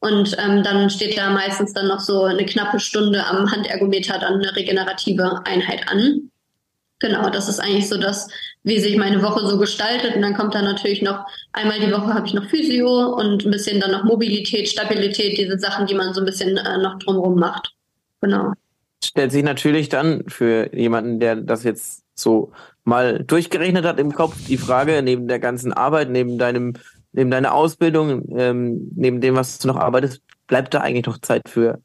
Und ähm, dann steht da meistens dann noch so eine knappe Stunde am Handergometer dann eine regenerative Einheit an. Genau, das ist eigentlich so das, wie sich meine Woche so gestaltet. Und dann kommt da natürlich noch, einmal die Woche habe ich noch Physio und ein bisschen dann noch Mobilität, Stabilität, diese Sachen, die man so ein bisschen äh, noch drumherum macht. Genau stellt sich natürlich dann für jemanden, der das jetzt so mal durchgerechnet hat im Kopf, die Frage, neben der ganzen Arbeit, neben deinem, neben deiner Ausbildung, ähm, neben dem, was du noch arbeitest, bleibt da eigentlich noch Zeit für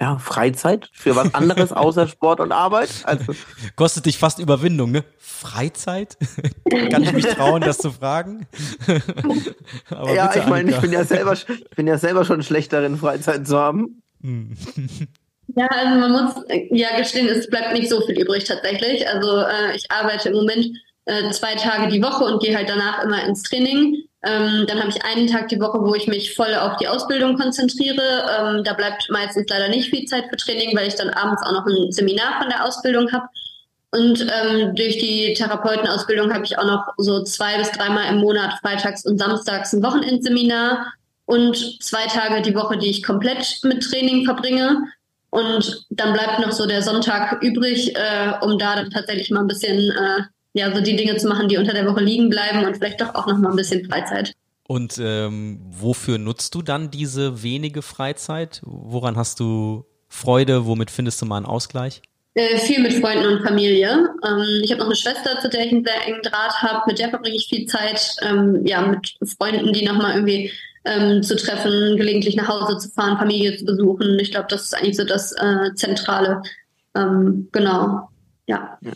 ja, Freizeit für was anderes außer Sport und Arbeit. Also Kostet dich fast Überwindung, ne? Freizeit? Kann ich mich trauen, das zu fragen? ja, ich meine, ich bin ja selber, ich bin ja selber schon schlecht darin, Freizeit zu haben. Ja, also man muss ja gestehen, es bleibt nicht so viel übrig tatsächlich. Also äh, ich arbeite im Moment äh, zwei Tage die Woche und gehe halt danach immer ins Training. Ähm, dann habe ich einen Tag die Woche, wo ich mich voll auf die Ausbildung konzentriere. Ähm, da bleibt meistens leider nicht viel Zeit für Training, weil ich dann abends auch noch ein Seminar von der Ausbildung habe. Und ähm, durch die Therapeutenausbildung habe ich auch noch so zwei bis dreimal im Monat freitags und samstags ein Wochenendseminar und zwei Tage die Woche, die ich komplett mit Training verbringe. Und dann bleibt noch so der Sonntag übrig, äh, um da dann tatsächlich mal ein bisschen, äh, ja, so die Dinge zu machen, die unter der Woche liegen bleiben und vielleicht doch auch noch mal ein bisschen Freizeit. Und ähm, wofür nutzt du dann diese wenige Freizeit? Woran hast du Freude? Womit findest du mal einen Ausgleich? Äh, viel mit Freunden und Familie. Ähm, ich habe noch eine Schwester, zu der ich einen sehr engen Draht habe. Mit der verbringe ich viel Zeit. Ähm, ja, mit Freunden, die nochmal irgendwie ähm, zu treffen, gelegentlich nach Hause zu fahren, Familie zu besuchen. Ich glaube, das ist eigentlich so das äh, Zentrale. Ähm, genau, ja. ja.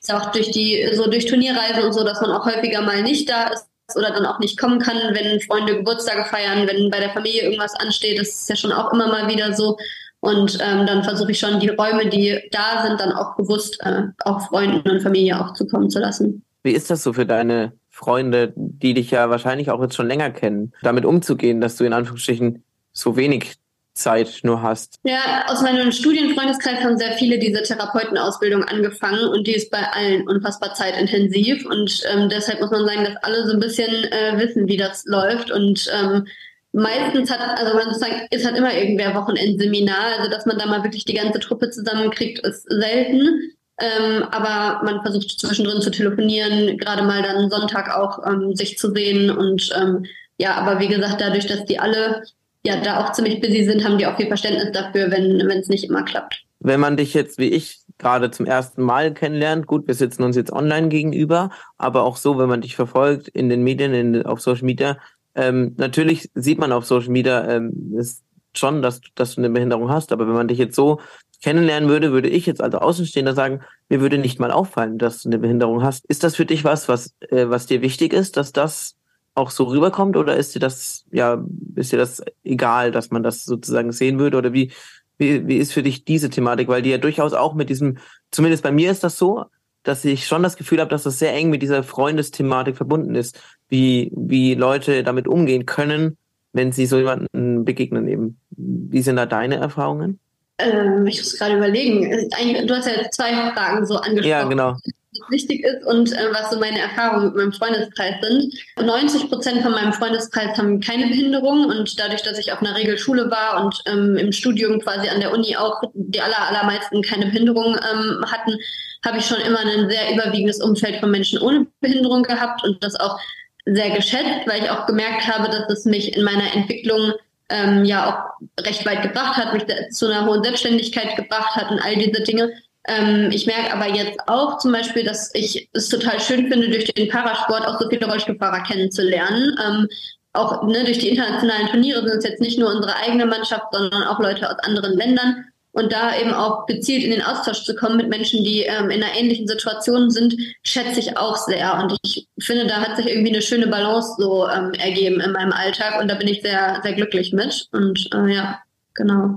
Ist auch durch die, so durch Turnierreisen und so, dass man auch häufiger mal nicht da ist oder dann auch nicht kommen kann, wenn Freunde Geburtstage feiern, wenn bei der Familie irgendwas ansteht. Das ist ja schon auch immer mal wieder so. Und ähm, dann versuche ich schon, die Räume, die da sind, dann auch bewusst äh, auch Freunden und Familie auch zukommen zu lassen. Wie ist das so für deine Freunde, die dich ja wahrscheinlich auch jetzt schon länger kennen, damit umzugehen, dass du in Anführungsstrichen so wenig Zeit nur hast? Ja, aus meinem Studienfreundeskreis haben sehr viele diese Therapeutenausbildung angefangen und die ist bei allen unfassbar zeitintensiv und ähm, deshalb muss man sagen, dass alle so ein bisschen äh, wissen, wie das läuft und ähm, meistens hat, also man sozusagen, ist halt immer irgendwer Wochenendseminar, also dass man da mal wirklich die ganze Truppe zusammenkriegt, ist selten. Ähm, aber man versucht zwischendrin zu telefonieren, gerade mal dann Sonntag auch ähm, sich zu sehen. Und ähm, ja, aber wie gesagt, dadurch, dass die alle ja da auch ziemlich busy sind, haben die auch viel Verständnis dafür, wenn es nicht immer klappt. Wenn man dich jetzt wie ich gerade zum ersten Mal kennenlernt, gut, wir sitzen uns jetzt online gegenüber, aber auch so, wenn man dich verfolgt in den Medien, in, auf Social Media, ähm, natürlich sieht man auf Social Media ähm, ist schon, dass, dass du eine Behinderung hast, aber wenn man dich jetzt so kennenlernen würde, würde ich jetzt als Außenstehender sagen, mir würde nicht mal auffallen, dass du eine Behinderung hast. Ist das für dich was, was, äh, was dir wichtig ist, dass das auch so rüberkommt oder ist dir das, ja, ist dir das egal, dass man das sozusagen sehen würde oder wie, wie, wie ist für dich diese Thematik? Weil die ja durchaus auch mit diesem, zumindest bei mir ist das so, dass ich schon das Gefühl habe, dass das sehr eng mit dieser Freundesthematik verbunden ist, wie, wie Leute damit umgehen können, wenn sie so jemanden begegnen eben. Wie sind da deine Erfahrungen? Ähm, ich muss gerade überlegen. Du hast ja zwei Fragen so angesprochen. Ja, genau. Was wichtig ist und äh, was so meine Erfahrungen mit meinem Freundeskreis sind. 90 Prozent von meinem Freundeskreis haben keine Behinderung und dadurch, dass ich auf einer Regelschule war und ähm, im Studium quasi an der Uni auch die aller, allermeisten keine Behinderung ähm, hatten, habe ich schon immer ein sehr überwiegendes Umfeld von Menschen ohne Behinderung gehabt und das auch sehr geschätzt, weil ich auch gemerkt habe, dass es mich in meiner Entwicklung ähm, ja auch recht weit gebracht hat, mich zu einer hohen Selbstständigkeit gebracht hat und all diese Dinge. Ähm, ich merke aber jetzt auch zum Beispiel, dass ich es total schön finde, durch den Parasport auch so viele Rollstuhlfahrer kennenzulernen. Ähm, auch ne, durch die internationalen Turniere sind es jetzt nicht nur unsere eigene Mannschaft, sondern auch Leute aus anderen Ländern und da eben auch gezielt in den Austausch zu kommen mit Menschen, die ähm, in einer ähnlichen Situation sind, schätze ich auch sehr. Und ich finde, da hat sich irgendwie eine schöne Balance so ähm, ergeben in meinem Alltag und da bin ich sehr, sehr glücklich mit. Und äh, ja, genau.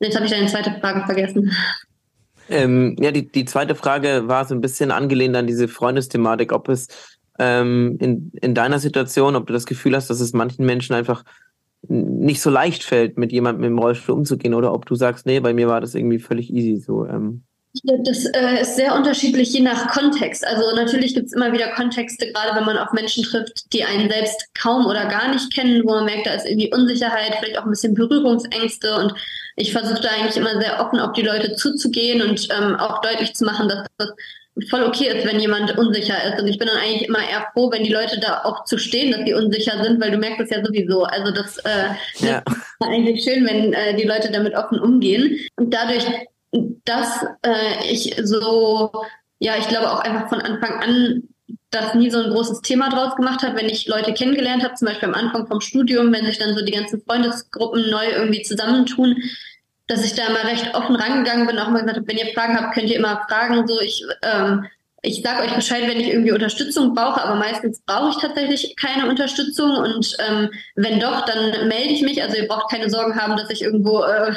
Jetzt habe ich deine zweite Frage vergessen. Ähm, ja, die, die zweite Frage war so ein bisschen angelehnt an diese Freundesthematik, ob es ähm, in, in deiner Situation, ob du das Gefühl hast, dass es manchen Menschen einfach nicht so leicht fällt, mit jemandem im Rollstuhl umzugehen oder ob du sagst, nee, bei mir war das irgendwie völlig easy so. Ähm. Das äh, ist sehr unterschiedlich je nach Kontext. Also natürlich gibt es immer wieder Kontexte, gerade wenn man auf Menschen trifft, die einen selbst kaum oder gar nicht kennen, wo man merkt, da ist irgendwie Unsicherheit, vielleicht auch ein bisschen Berührungsängste. Und ich versuche da eigentlich immer sehr offen auf die Leute zuzugehen und ähm, auch deutlich zu machen, dass das voll okay ist, wenn jemand unsicher ist. Und ich bin dann eigentlich immer eher froh, wenn die Leute da auch zu stehen, dass sie unsicher sind, weil du merkst es ja sowieso. Also das, äh, ja. ist eigentlich schön, wenn äh, die Leute damit offen umgehen. Und dadurch, dass äh, ich so, ja, ich glaube auch einfach von Anfang an das nie so ein großes Thema draus gemacht habe, wenn ich Leute kennengelernt habe, zum Beispiel am Anfang vom Studium, wenn sich dann so die ganzen Freundesgruppen neu irgendwie zusammentun, dass ich da immer recht offen rangegangen bin, auch mal gesagt habe, wenn ihr Fragen habt, könnt ihr immer fragen. So, ich, ähm, ich sage euch Bescheid, wenn ich irgendwie Unterstützung brauche, aber meistens brauche ich tatsächlich keine Unterstützung und ähm, wenn doch, dann melde ich mich. Also ihr braucht keine Sorgen haben, dass ich irgendwo, äh,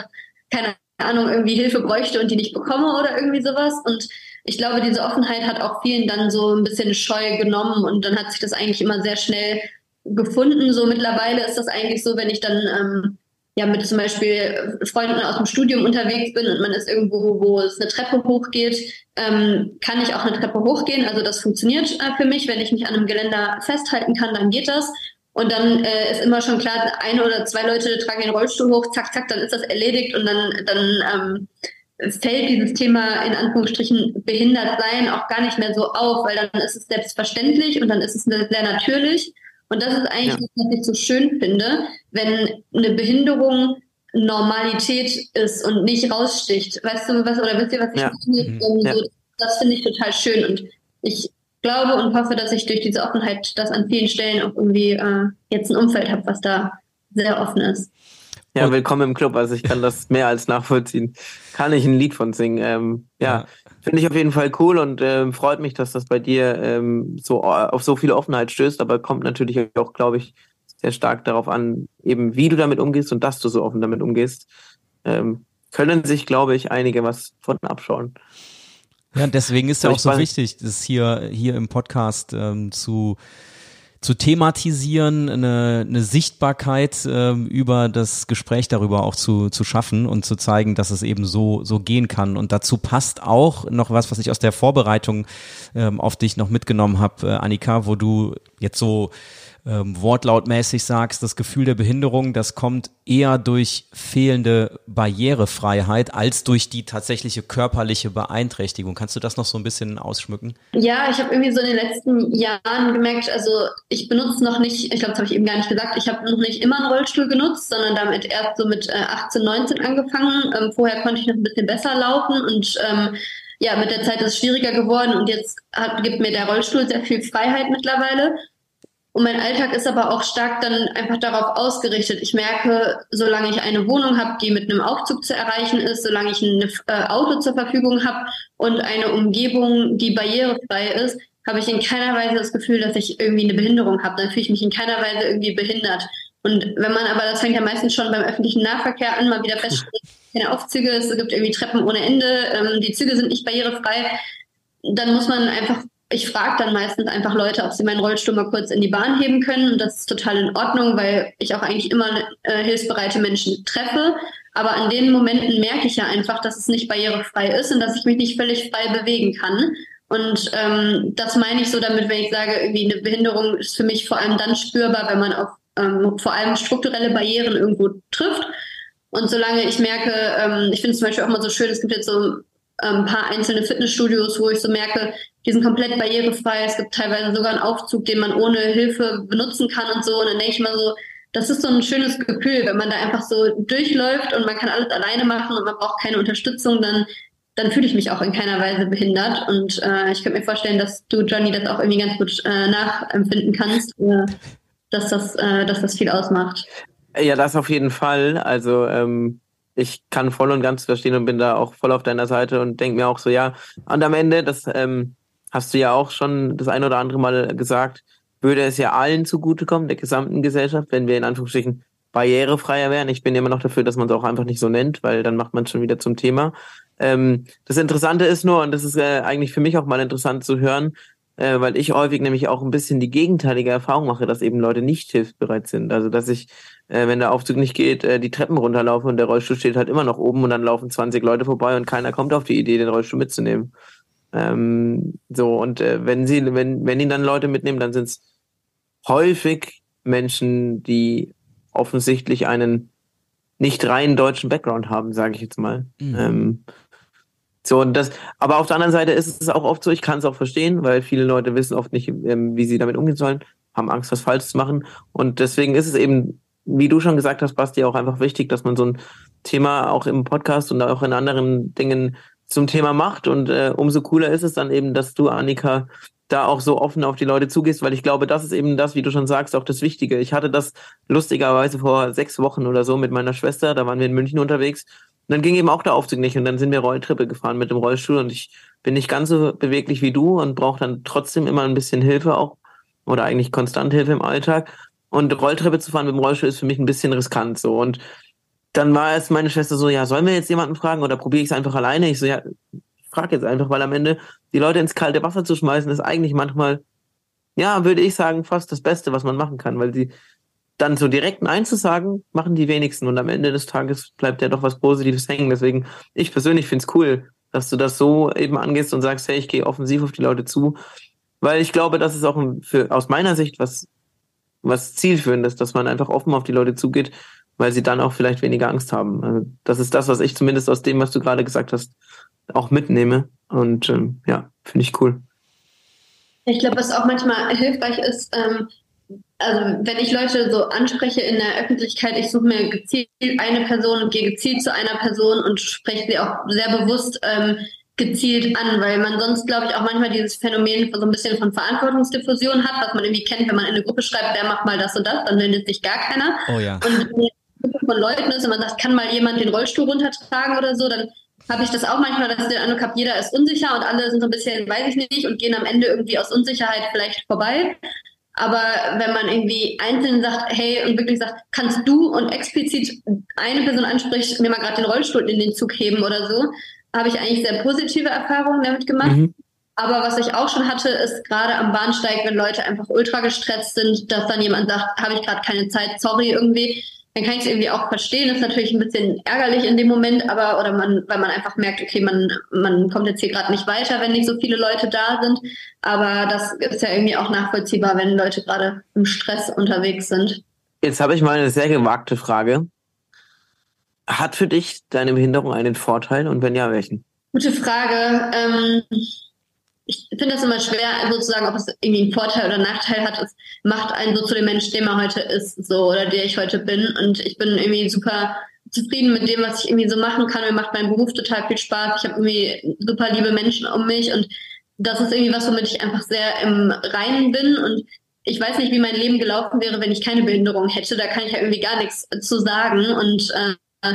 keine Ahnung, irgendwie Hilfe bräuchte und die nicht bekomme oder irgendwie sowas. Und ich glaube, diese Offenheit hat auch vielen dann so ein bisschen Scheu genommen und dann hat sich das eigentlich immer sehr schnell gefunden. So mittlerweile ist das eigentlich so, wenn ich dann ähm, ja mit zum Beispiel Freunden aus dem Studium unterwegs bin und man ist irgendwo, wo es eine Treppe hochgeht, ähm, kann ich auch eine Treppe hochgehen. Also das funktioniert äh, für mich. Wenn ich mich an einem Geländer festhalten kann, dann geht das. Und dann äh, ist immer schon klar, eine oder zwei Leute tragen den Rollstuhl hoch, zack, zack, dann ist das erledigt und dann, dann ähm, fällt dieses Thema in Anführungsstrichen behindert sein auch gar nicht mehr so auf, weil dann ist es selbstverständlich und dann ist es sehr natürlich. Und das ist eigentlich, ja. was ich so schön finde, wenn eine Behinderung Normalität ist und nicht raussticht. Weißt du was, oder wisst ihr, was ich ja. meine? Mhm. Ja. So, das finde ich total schön und ich glaube und hoffe, dass ich durch diese Offenheit das an vielen Stellen auch irgendwie äh, jetzt ein Umfeld habe, was da sehr offen ist. Ja, willkommen im Club. Also ich kann das mehr als nachvollziehen. Kann ich ein Lied von singen. Ähm, ja, ja. finde ich auf jeden Fall cool und ähm, freut mich, dass das bei dir ähm, so auf so viel Offenheit stößt. Aber kommt natürlich auch, glaube ich, sehr stark darauf an, eben wie du damit umgehst und dass du so offen damit umgehst. Ähm, können sich, glaube ich, einige was von abschauen. Ja, deswegen ist ja auch so wichtig, das hier, hier im Podcast ähm, zu zu thematisieren, eine, eine Sichtbarkeit ähm, über das Gespräch darüber auch zu, zu schaffen und zu zeigen, dass es eben so, so gehen kann. Und dazu passt auch noch was, was ich aus der Vorbereitung ähm, auf dich noch mitgenommen habe, äh, Annika, wo du jetzt so ähm, wortlautmäßig sagst, das Gefühl der Behinderung, das kommt eher durch fehlende Barrierefreiheit als durch die tatsächliche körperliche Beeinträchtigung. Kannst du das noch so ein bisschen ausschmücken? Ja, ich habe irgendwie so in den letzten Jahren gemerkt, also ich benutze noch nicht, ich glaube, das habe ich eben gar nicht gesagt, ich habe noch nicht immer einen Rollstuhl genutzt, sondern damit erst so mit äh, 18, 19 angefangen. Ähm, vorher konnte ich noch ein bisschen besser laufen und ähm, ja, mit der Zeit ist es schwieriger geworden und jetzt hat, gibt mir der Rollstuhl sehr viel Freiheit mittlerweile. Und mein Alltag ist aber auch stark dann einfach darauf ausgerichtet. Ich merke, solange ich eine Wohnung habe, die mit einem Aufzug zu erreichen ist, solange ich ein äh, Auto zur Verfügung habe und eine Umgebung, die barrierefrei ist, habe ich in keiner Weise das Gefühl, dass ich irgendwie eine Behinderung habe. Dann fühle ich mich in keiner Weise irgendwie behindert. Und wenn man aber, das fängt ja meistens schon beim öffentlichen Nahverkehr an, mal wieder feststellt, keine Aufzüge, es gibt irgendwie Treppen ohne Ende, ähm, die Züge sind nicht barrierefrei, dann muss man einfach ich frage dann meistens einfach Leute, ob sie meinen Rollstuhl mal kurz in die Bahn heben können. Und das ist total in Ordnung, weil ich auch eigentlich immer äh, hilfsbereite Menschen treffe. Aber an den Momenten merke ich ja einfach, dass es nicht barrierefrei ist und dass ich mich nicht völlig frei bewegen kann. Und ähm, das meine ich so damit, wenn ich sage, irgendwie eine Behinderung ist für mich vor allem dann spürbar, wenn man auf ähm, vor allem strukturelle Barrieren irgendwo trifft. Und solange ich merke, ähm, ich finde es zum Beispiel auch mal so schön, es gibt jetzt so ein paar einzelne Fitnessstudios, wo ich so merke, die sind komplett barrierefrei. Es gibt teilweise sogar einen Aufzug, den man ohne Hilfe benutzen kann und so. Und dann denke ich mal so, das ist so ein schönes Gefühl, wenn man da einfach so durchläuft und man kann alles alleine machen und man braucht keine Unterstützung, dann, dann fühle ich mich auch in keiner Weise behindert. Und äh, ich könnte mir vorstellen, dass du, Johnny, das auch irgendwie ganz gut äh, nachempfinden kannst, äh, dass, das, äh, dass das viel ausmacht. Ja, das auf jeden Fall. Also ähm, ich kann voll und ganz verstehen und bin da auch voll auf deiner Seite und denke mir auch so, ja, und am Ende, das ähm, hast du ja auch schon das ein oder andere Mal gesagt, würde es ja allen zugutekommen, der gesamten Gesellschaft, wenn wir in Anführungsstrichen barrierefreier wären. Ich bin immer noch dafür, dass man es auch einfach nicht so nennt, weil dann macht man es schon wieder zum Thema. Ähm, das Interessante ist nur, und das ist äh, eigentlich für mich auch mal interessant zu hören, äh, weil ich häufig nämlich auch ein bisschen die gegenteilige Erfahrung mache, dass eben Leute nicht hilfsbereit sind. Also dass ich, äh, wenn der Aufzug nicht geht, äh, die Treppen runterlaufe und der Rollstuhl steht halt immer noch oben und dann laufen 20 Leute vorbei und keiner kommt auf die Idee, den Rollstuhl mitzunehmen. Ähm, so, und äh, wenn sie, wenn, wenn ihn dann Leute mitnehmen, dann sind es häufig Menschen, die offensichtlich einen nicht rein deutschen Background haben, sage ich jetzt mal. Mhm. Ähm, so, und das, aber auf der anderen Seite ist es auch oft so, ich kann es auch verstehen, weil viele Leute wissen oft nicht, ähm, wie sie damit umgehen sollen, haben Angst, was falsch zu machen. Und deswegen ist es eben, wie du schon gesagt hast, Basti, auch einfach wichtig, dass man so ein Thema auch im Podcast und auch in anderen Dingen zum Thema macht. Und äh, umso cooler ist es dann eben, dass du, Annika, da auch so offen auf die Leute zugehst, weil ich glaube, das ist eben das, wie du schon sagst, auch das Wichtige. Ich hatte das lustigerweise vor sechs Wochen oder so mit meiner Schwester, da waren wir in München unterwegs und dann ging eben auch der Aufzug nicht und dann sind wir Rolltreppe gefahren mit dem Rollstuhl und ich bin nicht ganz so beweglich wie du und brauche dann trotzdem immer ein bisschen Hilfe auch oder eigentlich konstant Hilfe im Alltag. Und Rolltreppe zu fahren mit dem Rollstuhl ist für mich ein bisschen riskant so und dann war es meine Schwester so, ja, sollen wir jetzt jemanden fragen oder probiere ich es einfach alleine? Ich so, ja, frage jetzt einfach, weil am Ende die Leute ins kalte Wasser zu schmeißen, ist eigentlich manchmal, ja, würde ich sagen, fast das Beste, was man machen kann, weil die dann so direkt Nein zu sagen, machen die wenigsten und am Ende des Tages bleibt ja doch was Positives hängen. Deswegen, ich persönlich finde es cool, dass du das so eben angehst und sagst, hey, ich gehe offensiv auf die Leute zu, weil ich glaube, das ist auch für, aus meiner Sicht was, was zielführendes, dass man einfach offen auf die Leute zugeht, weil sie dann auch vielleicht weniger Angst haben. Also das ist das, was ich zumindest aus dem, was du gerade gesagt hast, auch mitnehme. Und ähm, ja, finde ich cool. Ich glaube, was auch manchmal hilfreich ist, ähm, also wenn ich Leute so anspreche in der Öffentlichkeit, ich suche mir gezielt eine Person und gehe gezielt zu einer Person und spreche sie auch sehr bewusst ähm, gezielt an, weil man sonst, glaube ich, auch manchmal dieses Phänomen so ein bisschen von Verantwortungsdiffusion hat, was man irgendwie kennt, wenn man in eine Gruppe schreibt, wer macht mal das und das, dann meldet sich gar keiner. Oh ja. Und Gruppe von Leuten ist und man sagt, kann mal jemand den Rollstuhl runtertragen oder so, dann habe ich das auch manchmal, dass ich den Eindruck habe, jeder ist unsicher und alle sind so ein bisschen, weiß ich nicht, und gehen am Ende irgendwie aus Unsicherheit vielleicht vorbei. Aber wenn man irgendwie einzeln sagt, hey, und wirklich sagt, kannst du und explizit eine Person anspricht, mir mal gerade den Rollstuhl in den Zug heben oder so, habe ich eigentlich sehr positive Erfahrungen damit gemacht. Mhm. Aber was ich auch schon hatte, ist gerade am Bahnsteig, wenn Leute einfach ultra gestresst sind, dass dann jemand sagt, habe ich gerade keine Zeit, sorry irgendwie dann kann ich es irgendwie auch verstehen. Ist natürlich ein bisschen ärgerlich in dem Moment, aber oder man, weil man einfach merkt, okay, man, man kommt jetzt hier gerade nicht weiter, wenn nicht so viele Leute da sind. Aber das ist ja irgendwie auch nachvollziehbar, wenn Leute gerade im Stress unterwegs sind. Jetzt habe ich mal eine sehr gewagte Frage. Hat für dich deine Behinderung einen Vorteil und wenn ja, welchen? Gute Frage. Ähm, ich finde das immer schwer, sozusagen, ob es irgendwie einen Vorteil oder Nachteil hat. Es macht einen so zu dem Mensch, der man heute ist, so oder der ich heute bin. Und ich bin irgendwie super zufrieden mit dem, was ich irgendwie so machen kann. Mir macht mein Beruf total viel Spaß. Ich habe irgendwie super liebe Menschen um mich und das ist irgendwie was, womit ich einfach sehr im Reinen bin und ich weiß nicht, wie mein Leben gelaufen wäre, wenn ich keine Behinderung hätte. Da kann ich ja irgendwie gar nichts zu sagen und äh,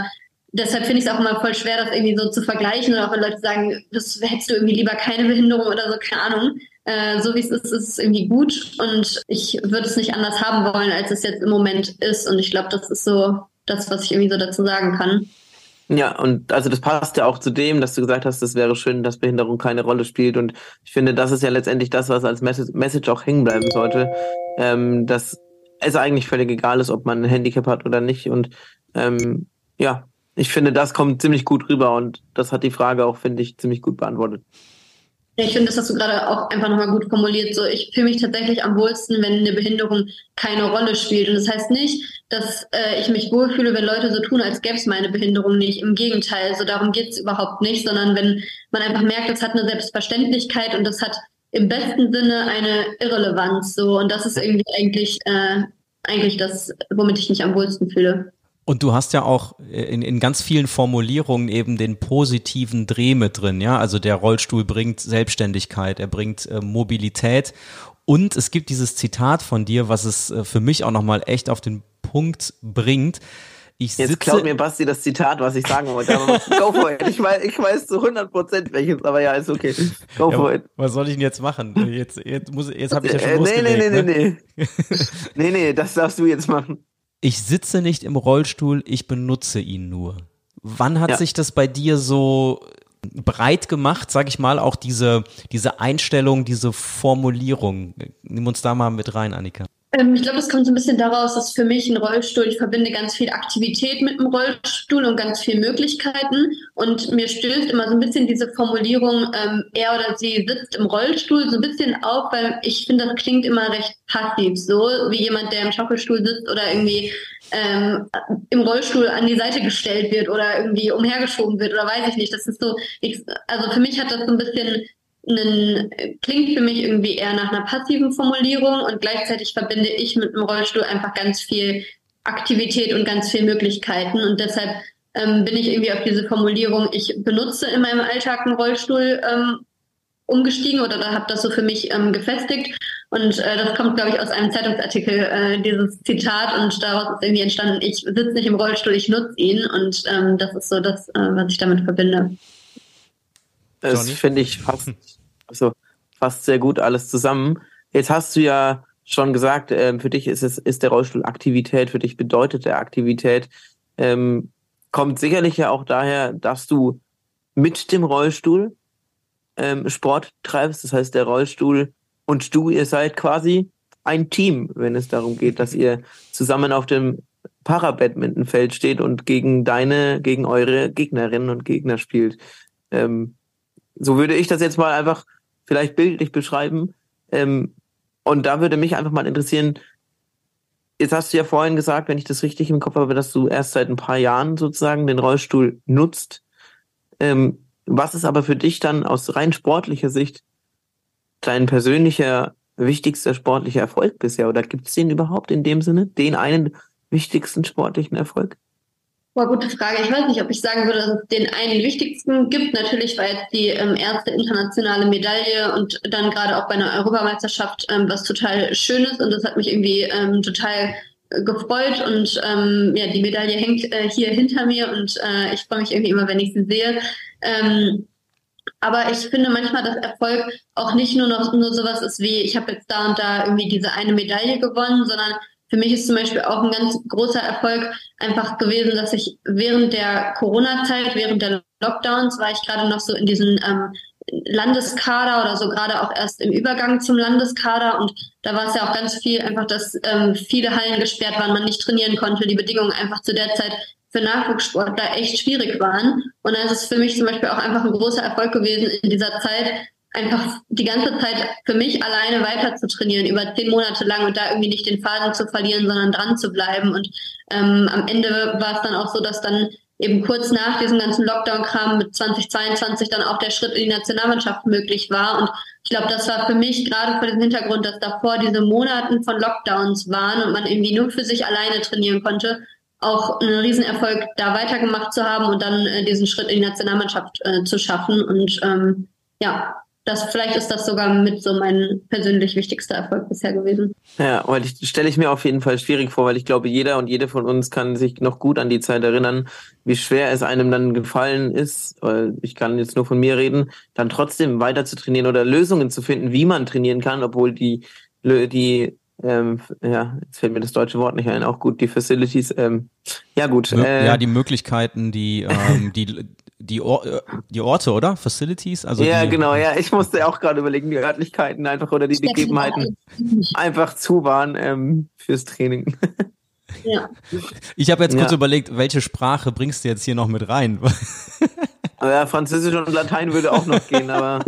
deshalb finde ich es auch immer voll schwer, das irgendwie so zu vergleichen oder auch wenn Leute sagen, das hättest du irgendwie lieber keine Behinderung oder so, keine Ahnung. Äh, so wie es ist, ist es irgendwie gut und ich würde es nicht anders haben wollen, als es jetzt im Moment ist und ich glaube, das ist so das, was ich irgendwie so dazu sagen kann. Ja, und also das passt ja auch zu dem, dass du gesagt hast, es wäre schön, dass Behinderung keine Rolle spielt. Und ich finde, das ist ja letztendlich das, was als Message auch hängen bleiben sollte, ähm, dass es eigentlich völlig egal ist, ob man ein Handicap hat oder nicht. Und ähm, ja, ich finde, das kommt ziemlich gut rüber und das hat die Frage auch, finde ich, ziemlich gut beantwortet. Ja, ich finde, das hast du gerade auch einfach nochmal gut formuliert. So, ich fühle mich tatsächlich am wohlsten, wenn eine Behinderung keine Rolle spielt. Und das heißt nicht, dass äh, ich mich wohlfühle, wenn Leute so tun, als gäbe es meine Behinderung nicht. Im Gegenteil, so darum geht es überhaupt nicht, sondern wenn man einfach merkt, das hat eine Selbstverständlichkeit und das hat im besten Sinne eine Irrelevanz. So, und das ist irgendwie eigentlich, äh, eigentlich das, womit ich mich am wohlsten fühle. Und du hast ja auch in, in ganz vielen Formulierungen eben den positiven Dreh mit drin, ja. Also der Rollstuhl bringt Selbstständigkeit, er bringt äh, Mobilität. Und es gibt dieses Zitat von dir, was es äh, für mich auch nochmal echt auf den Punkt bringt. Ich Jetzt klaut mir Basti das Zitat, was ich sagen wollte. Aber go for it. Ich weiß, ich weiß zu 100 Prozent welches, aber ja, ist okay. Go ja, for it. Was soll ich denn jetzt machen? Jetzt, jetzt, muss, jetzt habe ich ja schon äh, nee, nee, nee, ne? nee, nee. nee, nee, das darfst du jetzt machen. Ich sitze nicht im Rollstuhl, ich benutze ihn nur. Wann hat ja. sich das bei dir so breit gemacht, sag ich mal, auch diese, diese Einstellung, diese Formulierung? Nimm uns da mal mit rein, Annika. Ähm, ich glaube, das kommt so ein bisschen daraus, dass für mich ein Rollstuhl, ich verbinde ganz viel Aktivität mit dem Rollstuhl und ganz viel Möglichkeiten. Und mir stößt immer so ein bisschen diese Formulierung, ähm, er oder sie sitzt im Rollstuhl, so ein bisschen auf, weil ich finde, das klingt immer recht passiv, so wie jemand, der im Schaukelstuhl sitzt oder irgendwie ähm, im Rollstuhl an die Seite gestellt wird oder irgendwie umhergeschoben wird oder weiß ich nicht. Das ist so, ich, also für mich hat das so ein bisschen einen, klingt für mich irgendwie eher nach einer passiven Formulierung und gleichzeitig verbinde ich mit dem Rollstuhl einfach ganz viel Aktivität und ganz viel Möglichkeiten. Und deshalb ähm, bin ich irgendwie auf diese Formulierung, ich benutze in meinem Alltag einen Rollstuhl ähm, umgestiegen oder da habe das so für mich ähm, gefestigt. Und äh, das kommt, glaube ich, aus einem Zeitungsartikel, äh, dieses Zitat und daraus ist irgendwie entstanden, ich sitze nicht im Rollstuhl, ich nutze ihn. Und ähm, das ist so das, äh, was ich damit verbinde. Das finde ich fast, also fast sehr gut alles zusammen. Jetzt hast du ja schon gesagt, ähm, für dich ist es ist der Rollstuhl Aktivität, für dich bedeutet der Aktivität. Ähm, kommt sicherlich ja auch daher, dass du mit dem Rollstuhl ähm, Sport treibst. Das heißt, der Rollstuhl und du, ihr seid quasi ein Team, wenn es darum geht, dass ihr zusammen auf dem Para-Badminton-Feld steht und gegen deine, gegen eure Gegnerinnen und Gegner spielt. Ähm, so würde ich das jetzt mal einfach vielleicht bildlich beschreiben. Ähm, und da würde mich einfach mal interessieren, jetzt hast du ja vorhin gesagt, wenn ich das richtig im Kopf habe, dass du erst seit ein paar Jahren sozusagen den Rollstuhl nutzt. Ähm, was ist aber für dich dann aus rein sportlicher Sicht dein persönlicher wichtigster sportlicher Erfolg bisher? Oder gibt es den überhaupt in dem Sinne? Den einen wichtigsten sportlichen Erfolg? Boah, gute Frage. Ich weiß nicht, ob ich sagen würde, dass es den einen wichtigsten gibt. Natürlich war jetzt die ähm, erste internationale Medaille und dann gerade auch bei einer Europameisterschaft ähm, was total Schönes und das hat mich irgendwie ähm, total äh, gefreut und ähm, ja, die Medaille hängt äh, hier hinter mir und äh, ich freue mich irgendwie immer, wenn ich sie sehe. Ähm, aber ich finde manchmal, dass Erfolg auch nicht nur noch nur sowas ist wie, ich habe jetzt da und da irgendwie diese eine Medaille gewonnen, sondern für mich ist zum Beispiel auch ein ganz großer Erfolg einfach gewesen, dass ich während der Corona-Zeit, während der Lockdowns, war ich gerade noch so in diesen ähm, Landeskader oder so gerade auch erst im Übergang zum Landeskader und da war es ja auch ganz viel einfach, dass ähm, viele Hallen gesperrt waren, man nicht trainieren konnte, die Bedingungen einfach zu der Zeit für Nachwuchssportler echt schwierig waren. Und dann ist es für mich zum Beispiel auch einfach ein großer Erfolg gewesen, in dieser Zeit einfach die ganze Zeit für mich alleine weiter zu trainieren, über zehn Monate lang und da irgendwie nicht den Faden zu verlieren, sondern dran zu bleiben. Und ähm, am Ende war es dann auch so, dass dann eben kurz nach diesem ganzen Lockdown-Kram mit 2022 dann auch der Schritt in die Nationalmannschaft möglich war. Und ich glaube, das war für mich gerade vor dem Hintergrund, dass davor diese Monaten von Lockdowns waren und man irgendwie nur für sich alleine trainieren konnte, auch einen Riesenerfolg da weitergemacht zu haben und dann äh, diesen Schritt in die Nationalmannschaft äh, zu schaffen. Und ähm, ja, das vielleicht ist das sogar mit so mein persönlich wichtigster Erfolg bisher gewesen. Ja, weil ich stelle ich mir auf jeden Fall schwierig vor, weil ich glaube, jeder und jede von uns kann sich noch gut an die Zeit erinnern, wie schwer es einem dann gefallen ist, weil ich kann jetzt nur von mir reden, dann trotzdem weiter zu trainieren oder Lösungen zu finden, wie man trainieren kann, obwohl die die ähm, ja, jetzt fällt mir das deutsche Wort nicht ein, auch gut, die Facilities, ähm, ja gut. Äh, ja, die Möglichkeiten, die, ähm, die, die, Or äh, die Orte, oder? Facilities? Also ja, die, genau, ja, ich musste auch gerade überlegen, die Örtlichkeiten einfach oder die Gegebenheiten einfach zu waren ähm, fürs Training. Ja. Ich habe jetzt kurz ja. überlegt, welche Sprache bringst du jetzt hier noch mit rein? ja, Französisch und Latein würde auch noch gehen, aber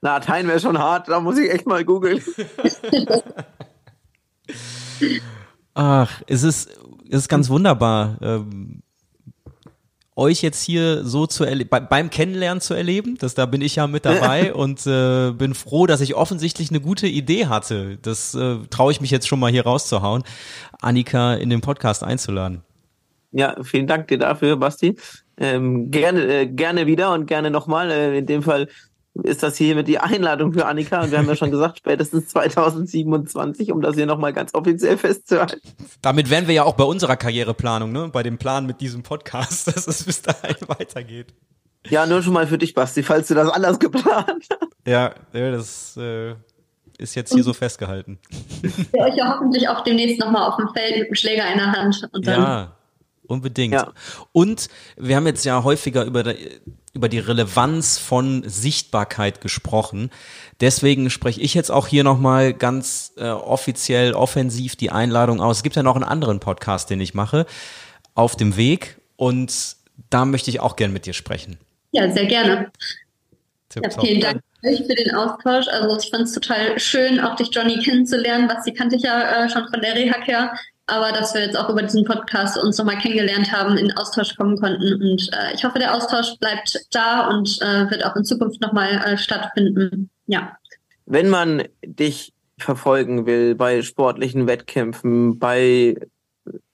Latein wäre schon hart, da muss ich echt mal googeln. Ach, es ist, es ist ganz wunderbar, ähm, euch jetzt hier so zu bei, beim Kennenlernen zu erleben. Das, da bin ich ja mit dabei und äh, bin froh, dass ich offensichtlich eine gute Idee hatte. Das äh, traue ich mich jetzt schon mal hier rauszuhauen, Annika in den Podcast einzuladen. Ja, vielen Dank dir dafür, Basti. Ähm, gerne, äh, gerne wieder und gerne nochmal. Äh, in dem Fall ist das hier mit die Einladung für Annika. Und wir haben ja schon gesagt, spätestens 2027, um das hier nochmal ganz offiziell festzuhalten. Damit wären wir ja auch bei unserer Karriereplanung, ne? Bei dem Plan mit diesem Podcast, dass es bis dahin weitergeht. Ja, nur schon mal für dich, Basti, falls du das anders geplant hast. Ja, das äh, ist jetzt hier so festgehalten. Für euch ja hoffentlich auch demnächst nochmal auf dem Feld mit dem Schläger in der Hand. Und dann ja, unbedingt. Ja. Und wir haben jetzt ja häufiger über die, über die Relevanz von Sichtbarkeit gesprochen. Deswegen spreche ich jetzt auch hier nochmal ganz äh, offiziell, offensiv die Einladung aus. Es gibt ja noch einen anderen Podcast, den ich mache, auf dem Weg. Und da möchte ich auch gern mit dir sprechen. Ja, sehr gerne. Ja, vielen Dank für den Austausch. Also ich fand es total schön, auch dich Johnny kennenzulernen. Was sie kannte ich ja äh, schon von der Rehack her aber dass wir jetzt auch über diesen Podcast uns nochmal kennengelernt haben, in Austausch kommen konnten. Und äh, ich hoffe, der Austausch bleibt da und äh, wird auch in Zukunft nochmal äh, stattfinden. Ja. Wenn man dich verfolgen will bei sportlichen Wettkämpfen, bei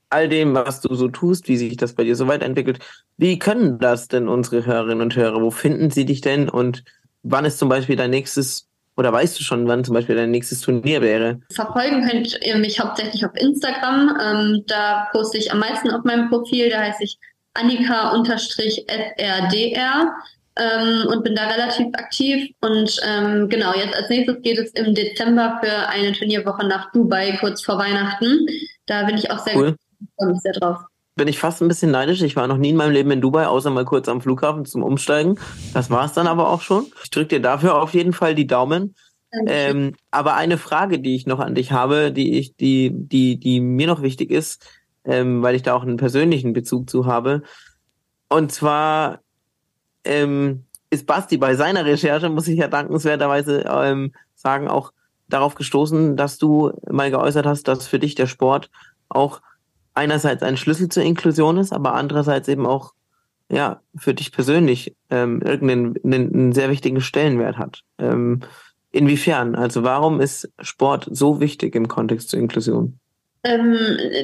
all dem, was du so tust, wie sich das bei dir so weiterentwickelt, wie können das denn unsere Hörerinnen und Hörer? Wo finden sie dich denn und wann ist zum Beispiel dein nächstes oder weißt du schon, wann zum Beispiel dein nächstes Turnier wäre? Verfolgen könnt ihr mich hauptsächlich auf Instagram. Ähm, da poste ich am meisten auf meinem Profil. Da heiße ich Annika-FRDR ähm, und bin da relativ aktiv. Und ähm, genau, jetzt als nächstes geht es im Dezember für eine Turnierwoche nach Dubai, kurz vor Weihnachten. Da bin ich auch sehr, cool. sehr drauf bin ich fast ein bisschen neidisch. Ich war noch nie in meinem Leben in Dubai, außer mal kurz am Flughafen zum Umsteigen. Das war es dann aber auch schon. Ich drücke dir dafür auf jeden Fall die Daumen. Ähm, aber eine Frage, die ich noch an dich habe, die ich, die, die, die mir noch wichtig ist, ähm, weil ich da auch einen persönlichen Bezug zu habe. Und zwar ähm, ist Basti bei seiner Recherche, muss ich ja dankenswerterweise ähm, sagen, auch darauf gestoßen, dass du mal geäußert hast, dass für dich der Sport auch einerseits ein Schlüssel zur Inklusion ist, aber andererseits eben auch ja für dich persönlich ähm, irgendeinen einen, einen sehr wichtigen Stellenwert hat. Ähm, inwiefern? Also warum ist Sport so wichtig im Kontext zur Inklusion? Ähm,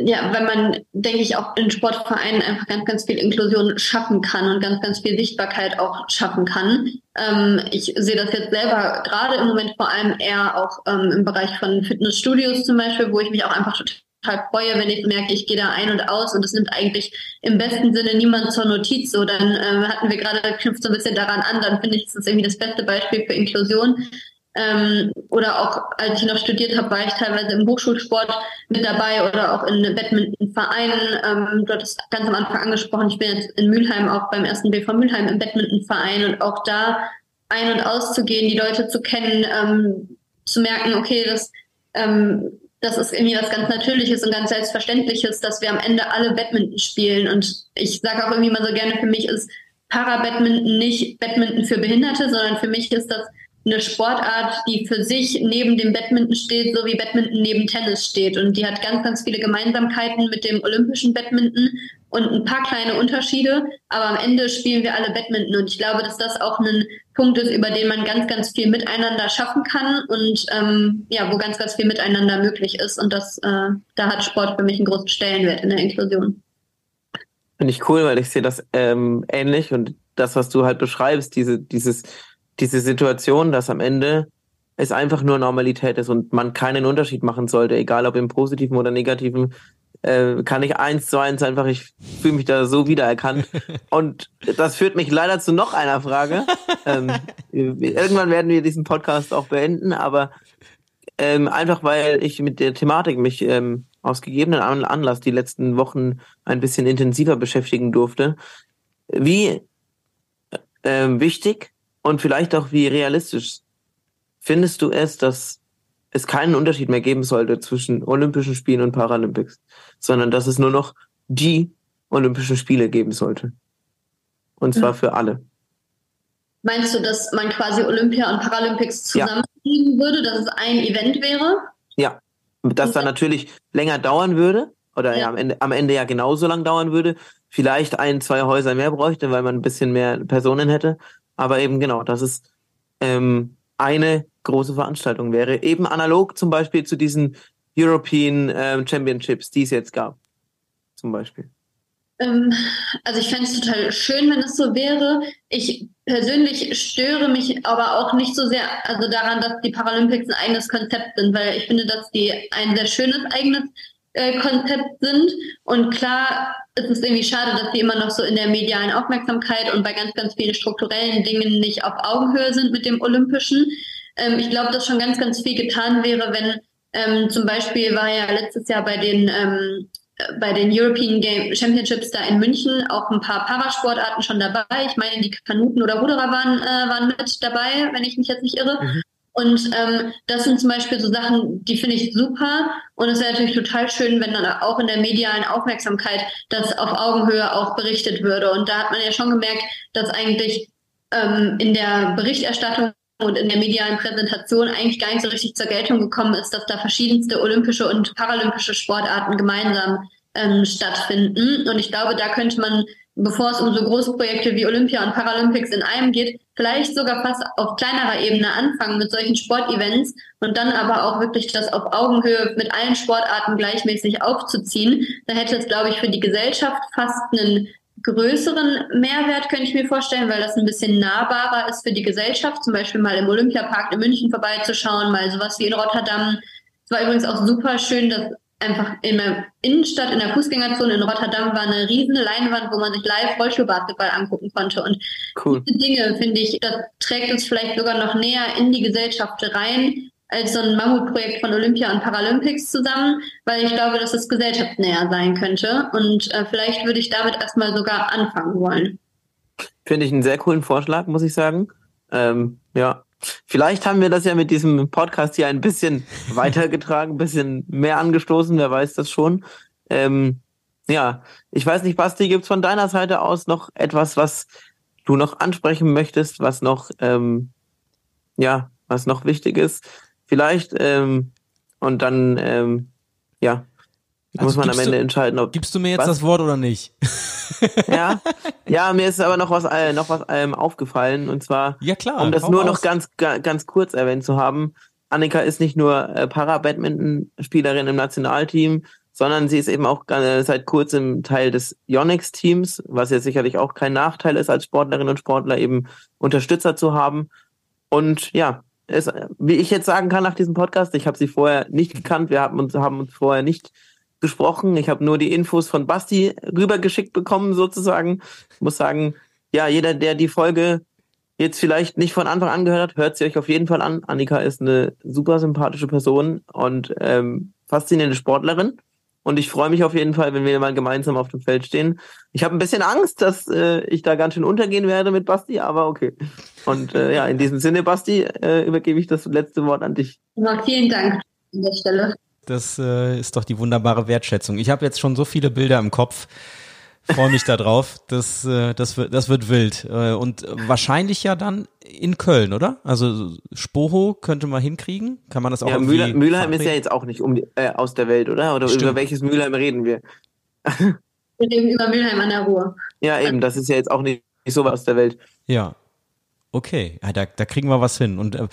ja, weil man, denke ich, auch in Sportvereinen einfach ganz, ganz viel Inklusion schaffen kann und ganz, ganz viel Sichtbarkeit auch schaffen kann. Ähm, ich sehe das jetzt selber gerade im Moment vor allem eher auch ähm, im Bereich von Fitnessstudios zum Beispiel, wo ich mich auch einfach total freue, wenn ich merke, ich gehe da ein und aus und es nimmt eigentlich im besten Sinne niemand zur Notiz. So, dann äh, hatten wir gerade, knüpft so ein bisschen daran an, dann finde ich, ist das irgendwie das beste Beispiel für Inklusion. Ähm, oder auch als ich noch studiert habe, war ich teilweise im Hochschulsport mit dabei oder auch in Badmintonvereinen. Ähm, du hattest ganz am Anfang angesprochen, ich bin jetzt in Mülheim auch beim ersten BV Mülheim im Badmintonverein und auch da ein- und auszugehen, die Leute zu kennen, ähm, zu merken, okay, das ähm, das ist irgendwie was ganz Natürliches und ganz Selbstverständliches, dass wir am Ende alle Badminton spielen. Und ich sage auch irgendwie mal so gerne, für mich ist Para-Badminton nicht Badminton für Behinderte, sondern für mich ist das eine Sportart, die für sich neben dem Badminton steht, so wie Badminton neben Tennis steht. Und die hat ganz, ganz viele Gemeinsamkeiten mit dem olympischen Badminton und ein paar kleine Unterschiede. Aber am Ende spielen wir alle Badminton. Und ich glaube, dass das auch ein Punkt ist, über den man ganz, ganz viel miteinander schaffen kann und ähm, ja, wo ganz, ganz viel miteinander möglich ist. Und das, äh, da hat Sport für mich einen großen Stellenwert in der Inklusion. Finde ich cool, weil ich sehe das ähm, ähnlich und das, was du halt beschreibst, diese, dieses diese Situation, dass am Ende es einfach nur Normalität ist und man keinen Unterschied machen sollte, egal ob im positiven oder negativen, äh, kann ich eins zu eins einfach, ich fühle mich da so wiedererkannt. Und das führt mich leider zu noch einer Frage. ähm, irgendwann werden wir diesen Podcast auch beenden, aber ähm, einfach weil ich mit der Thematik mich ähm, aus gegebenen Anlass die letzten Wochen ein bisschen intensiver beschäftigen durfte. Wie ähm, wichtig und vielleicht auch wie realistisch findest du es, dass es keinen Unterschied mehr geben sollte zwischen Olympischen Spielen und Paralympics, sondern dass es nur noch die Olympischen Spiele geben sollte. Und zwar mhm. für alle. Meinst du, dass man quasi Olympia und Paralympics zusammenlegen ja. würde, dass es ein Event wäre? Ja, das dann natürlich länger dauern würde oder ja. ja. am, Ende, am Ende ja genauso lang dauern würde. Vielleicht ein, zwei Häuser mehr bräuchte, weil man ein bisschen mehr Personen hätte. Aber eben genau, dass es ähm, eine große Veranstaltung wäre. Eben analog zum Beispiel zu diesen European ähm, Championships, die es jetzt gab. Zum Beispiel. Ähm, also ich fände es total schön, wenn es so wäre. Ich persönlich störe mich aber auch nicht so sehr also daran, dass die Paralympics ein eigenes Konzept sind, weil ich finde, dass die ein sehr schönes eigenes äh, Konzept sind. Und klar ist es irgendwie schade, dass die immer noch so in der medialen Aufmerksamkeit und bei ganz, ganz vielen strukturellen Dingen nicht auf Augenhöhe sind mit dem Olympischen. Ähm, ich glaube, dass schon ganz, ganz viel getan wäre, wenn ähm, zum Beispiel war ja letztes Jahr bei den ähm, bei den European Game Championships da in München auch ein paar Parasportarten schon dabei. Ich meine, die Kanuten oder Ruderer waren, äh, waren mit dabei, wenn ich mich jetzt nicht irre. Mhm. Und ähm, das sind zum Beispiel so Sachen, die finde ich super. Und es wäre natürlich total schön, wenn dann auch in der medialen Aufmerksamkeit das auf Augenhöhe auch berichtet würde. Und da hat man ja schon gemerkt, dass eigentlich ähm, in der Berichterstattung und in der medialen Präsentation eigentlich gar nicht so richtig zur Geltung gekommen ist, dass da verschiedenste olympische und paralympische Sportarten gemeinsam ähm, stattfinden. Und ich glaube, da könnte man, bevor es um so große Projekte wie Olympia und Paralympics in einem geht, vielleicht sogar fast auf kleinerer Ebene anfangen mit solchen Sportevents und dann aber auch wirklich das auf Augenhöhe mit allen Sportarten gleichmäßig aufzuziehen. Da hätte es, glaube ich, für die Gesellschaft fast einen größeren Mehrwert, könnte ich mir vorstellen, weil das ein bisschen nahbarer ist für die Gesellschaft, zum Beispiel mal im Olympiapark in München vorbeizuschauen, mal sowas wie in Rotterdam. Es war übrigens auch super schön, dass einfach in der Innenstadt, in der Fußgängerzone in Rotterdam war eine riesen Leinwand, wo man sich live Rollstuhlbasketball angucken konnte. Und cool. diese Dinge, finde ich, das trägt uns vielleicht sogar noch näher in die Gesellschaft rein, als so ein Mammutprojekt von Olympia und Paralympics zusammen, weil ich glaube, dass es gesellschaftsnäher sein könnte. Und äh, vielleicht würde ich damit erstmal sogar anfangen wollen. Finde ich einen sehr coolen Vorschlag, muss ich sagen. Ähm, ja. Vielleicht haben wir das ja mit diesem Podcast hier ein bisschen weitergetragen, ein bisschen mehr angestoßen, wer weiß das schon. Ähm, ja, ich weiß nicht, Basti, gibt es von deiner Seite aus noch etwas, was du noch ansprechen möchtest, was noch, ähm, ja, was noch wichtig ist? Vielleicht. Ähm, und dann, ähm, ja, also muss man am Ende du, entscheiden, ob. Gibst du mir jetzt was? das Wort oder nicht? ja, ja, mir ist aber noch was, äh, noch was ähm, aufgefallen und zwar, ja, klar, um das nur aus. noch ganz, ganz kurz erwähnt zu haben. Annika ist nicht nur äh, Para-Badminton-Spielerin im Nationalteam, sondern sie ist eben auch äh, seit kurzem Teil des Yonex-Teams, was ja sicherlich auch kein Nachteil ist, als Sportlerin und Sportler eben Unterstützer zu haben. Und ja, ist, wie ich jetzt sagen kann nach diesem Podcast, ich habe sie vorher nicht gekannt, wir haben uns, haben uns vorher nicht gesprochen. Ich habe nur die Infos von Basti rübergeschickt bekommen, sozusagen. Ich muss sagen, ja, jeder, der die Folge jetzt vielleicht nicht von Anfang an gehört hat, hört sie euch auf jeden Fall an. Annika ist eine super sympathische Person und ähm, faszinierende Sportlerin. Und ich freue mich auf jeden Fall, wenn wir mal gemeinsam auf dem Feld stehen. Ich habe ein bisschen Angst, dass äh, ich da ganz schön untergehen werde mit Basti, aber okay. Und äh, ja, in diesem Sinne, Basti, äh, übergebe ich das letzte Wort an dich. Ja, vielen Dank an der Stelle. Das äh, ist doch die wunderbare Wertschätzung. Ich habe jetzt schon so viele Bilder im Kopf freue mich darauf. Das, äh, das, wird, das wird wild. Äh, und wahrscheinlich ja dann in Köln, oder? Also Spoho könnte man hinkriegen. Kann man das auch ja, irgendwie Mülheim ist ja jetzt auch nicht um die, äh, aus der Welt, oder? Oder Stimmt. über welches Mülheim reden wir? Wir reden über Mülheim an der Ruhr. Ja, eben. Das ist ja jetzt auch nicht, nicht so was aus der Welt. Ja. Okay, ja, da, da kriegen wir was hin. Und äh,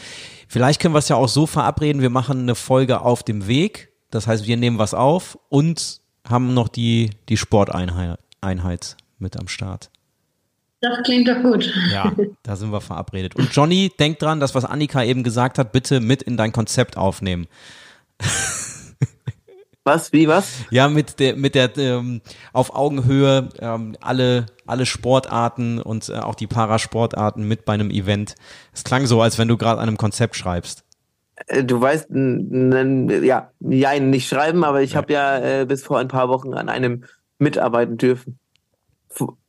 vielleicht können wir es ja auch so verabreden, wir machen eine Folge auf dem Weg. Das heißt, wir nehmen was auf und haben noch die, die Sporteinheit. Einheit mit am Start. Das klingt doch gut. Ja, da sind wir verabredet. Und Johnny, denk dran, das, was Annika eben gesagt hat, bitte mit in dein Konzept aufnehmen. Was? Wie was? Ja, mit der, mit der ähm, auf Augenhöhe ähm, alle, alle Sportarten und äh, auch die Parasportarten mit bei einem Event. Es klang so, als wenn du gerade an einem Konzept schreibst. Äh, du weißt, ja, ja, nicht schreiben, aber ich ja. habe ja äh, bis vor ein paar Wochen an einem mitarbeiten dürfen.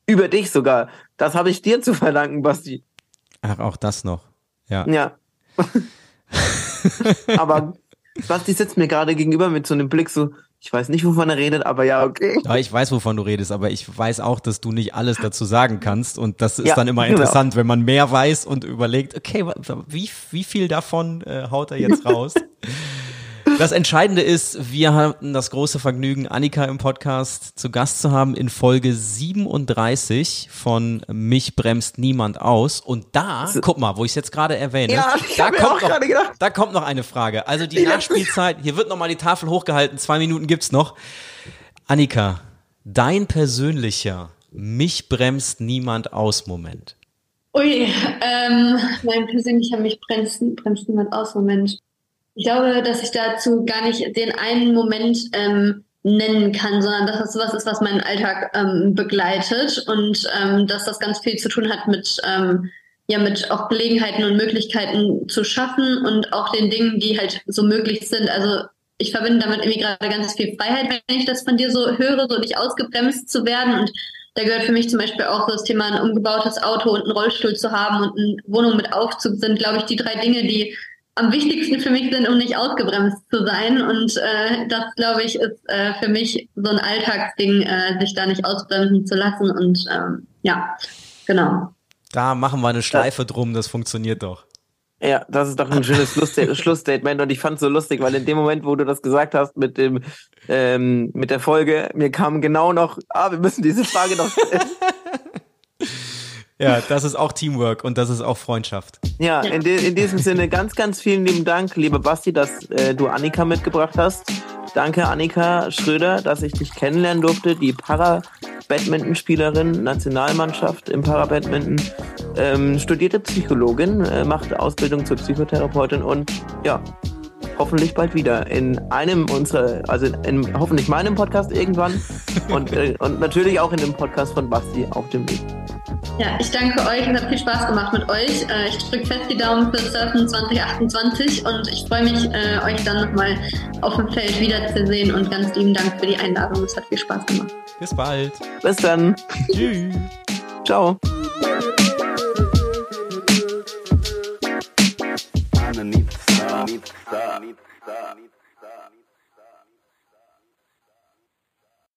Über dich sogar. Das habe ich dir zu verdanken, Basti. Ach, auch das noch. Ja. Ja. aber Basti sitzt mir gerade gegenüber mit so einem Blick so, ich weiß nicht, wovon er redet, aber ja, okay. Ja, ich weiß, wovon du redest, aber ich weiß auch, dass du nicht alles dazu sagen kannst. Und das ist ja, dann immer genau. interessant, genau. wenn man mehr weiß und überlegt, okay, wie, wie viel davon äh, haut er jetzt raus? Das Entscheidende ist, wir hatten das große Vergnügen, Annika im Podcast zu Gast zu haben in Folge 37 von Mich bremst niemand aus. Und da, guck mal, wo ich es jetzt gerade erwähne, ja, da, kommt noch, da kommt noch eine Frage. Also die Nachspielzeit, hier wird nochmal die Tafel hochgehalten, zwei Minuten gibt's noch. Annika, dein persönlicher Mich bremst niemand aus Moment. Ui, ähm, mein persönlicher Mich bremst, bremst niemand aus Moment. Ich glaube, dass ich dazu gar nicht den einen Moment ähm, nennen kann, sondern dass das was ist, was meinen Alltag ähm, begleitet und ähm, dass das ganz viel zu tun hat mit ähm, ja mit auch Gelegenheiten und Möglichkeiten zu schaffen und auch den Dingen, die halt so möglich sind. Also ich verbinde damit irgendwie gerade ganz viel Freiheit, wenn ich das von dir so höre, so nicht ausgebremst zu werden und da gehört für mich zum Beispiel auch das Thema ein umgebautes Auto und einen Rollstuhl zu haben und eine Wohnung mit Aufzug sind, glaube ich, die drei Dinge, die am wichtigsten für mich sind, um nicht ausgebremst zu sein. Und äh, das, glaube ich, ist äh, für mich so ein Alltagsding, äh, sich da nicht ausbremsen zu lassen. Und ähm, ja, genau. Da machen wir eine Schleife drum, das funktioniert doch. Ja, das ist doch ein schönes Schlussstatement und ich fand es so lustig, weil in dem Moment, wo du das gesagt hast mit dem ähm, mit der Folge, mir kam genau noch, ah, wir müssen diese Frage noch stellen. Ja, das ist auch Teamwork und das ist auch Freundschaft. Ja, in, de in diesem Sinne ganz, ganz vielen lieben Dank, liebe Basti, dass äh, du Annika mitgebracht hast. Danke, Annika Schröder, dass ich dich kennenlernen durfte, die Para-Badminton-Spielerin, Nationalmannschaft im Para-Badminton, ähm, studierte Psychologin, äh, macht Ausbildung zur Psychotherapeutin und ja, hoffentlich bald wieder in einem unserer, also in hoffentlich meinem Podcast irgendwann und, äh, und natürlich auch in dem Podcast von Basti auf dem Weg. Ja, ich danke euch. Es hat viel Spaß gemacht mit euch. Äh, ich drücke fest die Daumen für Surfen 2028 und ich freue mich, äh, euch dann nochmal auf dem Feld wiederzusehen und ganz lieben Dank für die Einladung. Es hat viel Spaß gemacht. Bis bald. Bis dann. Tschüss. Ciao. Star, star.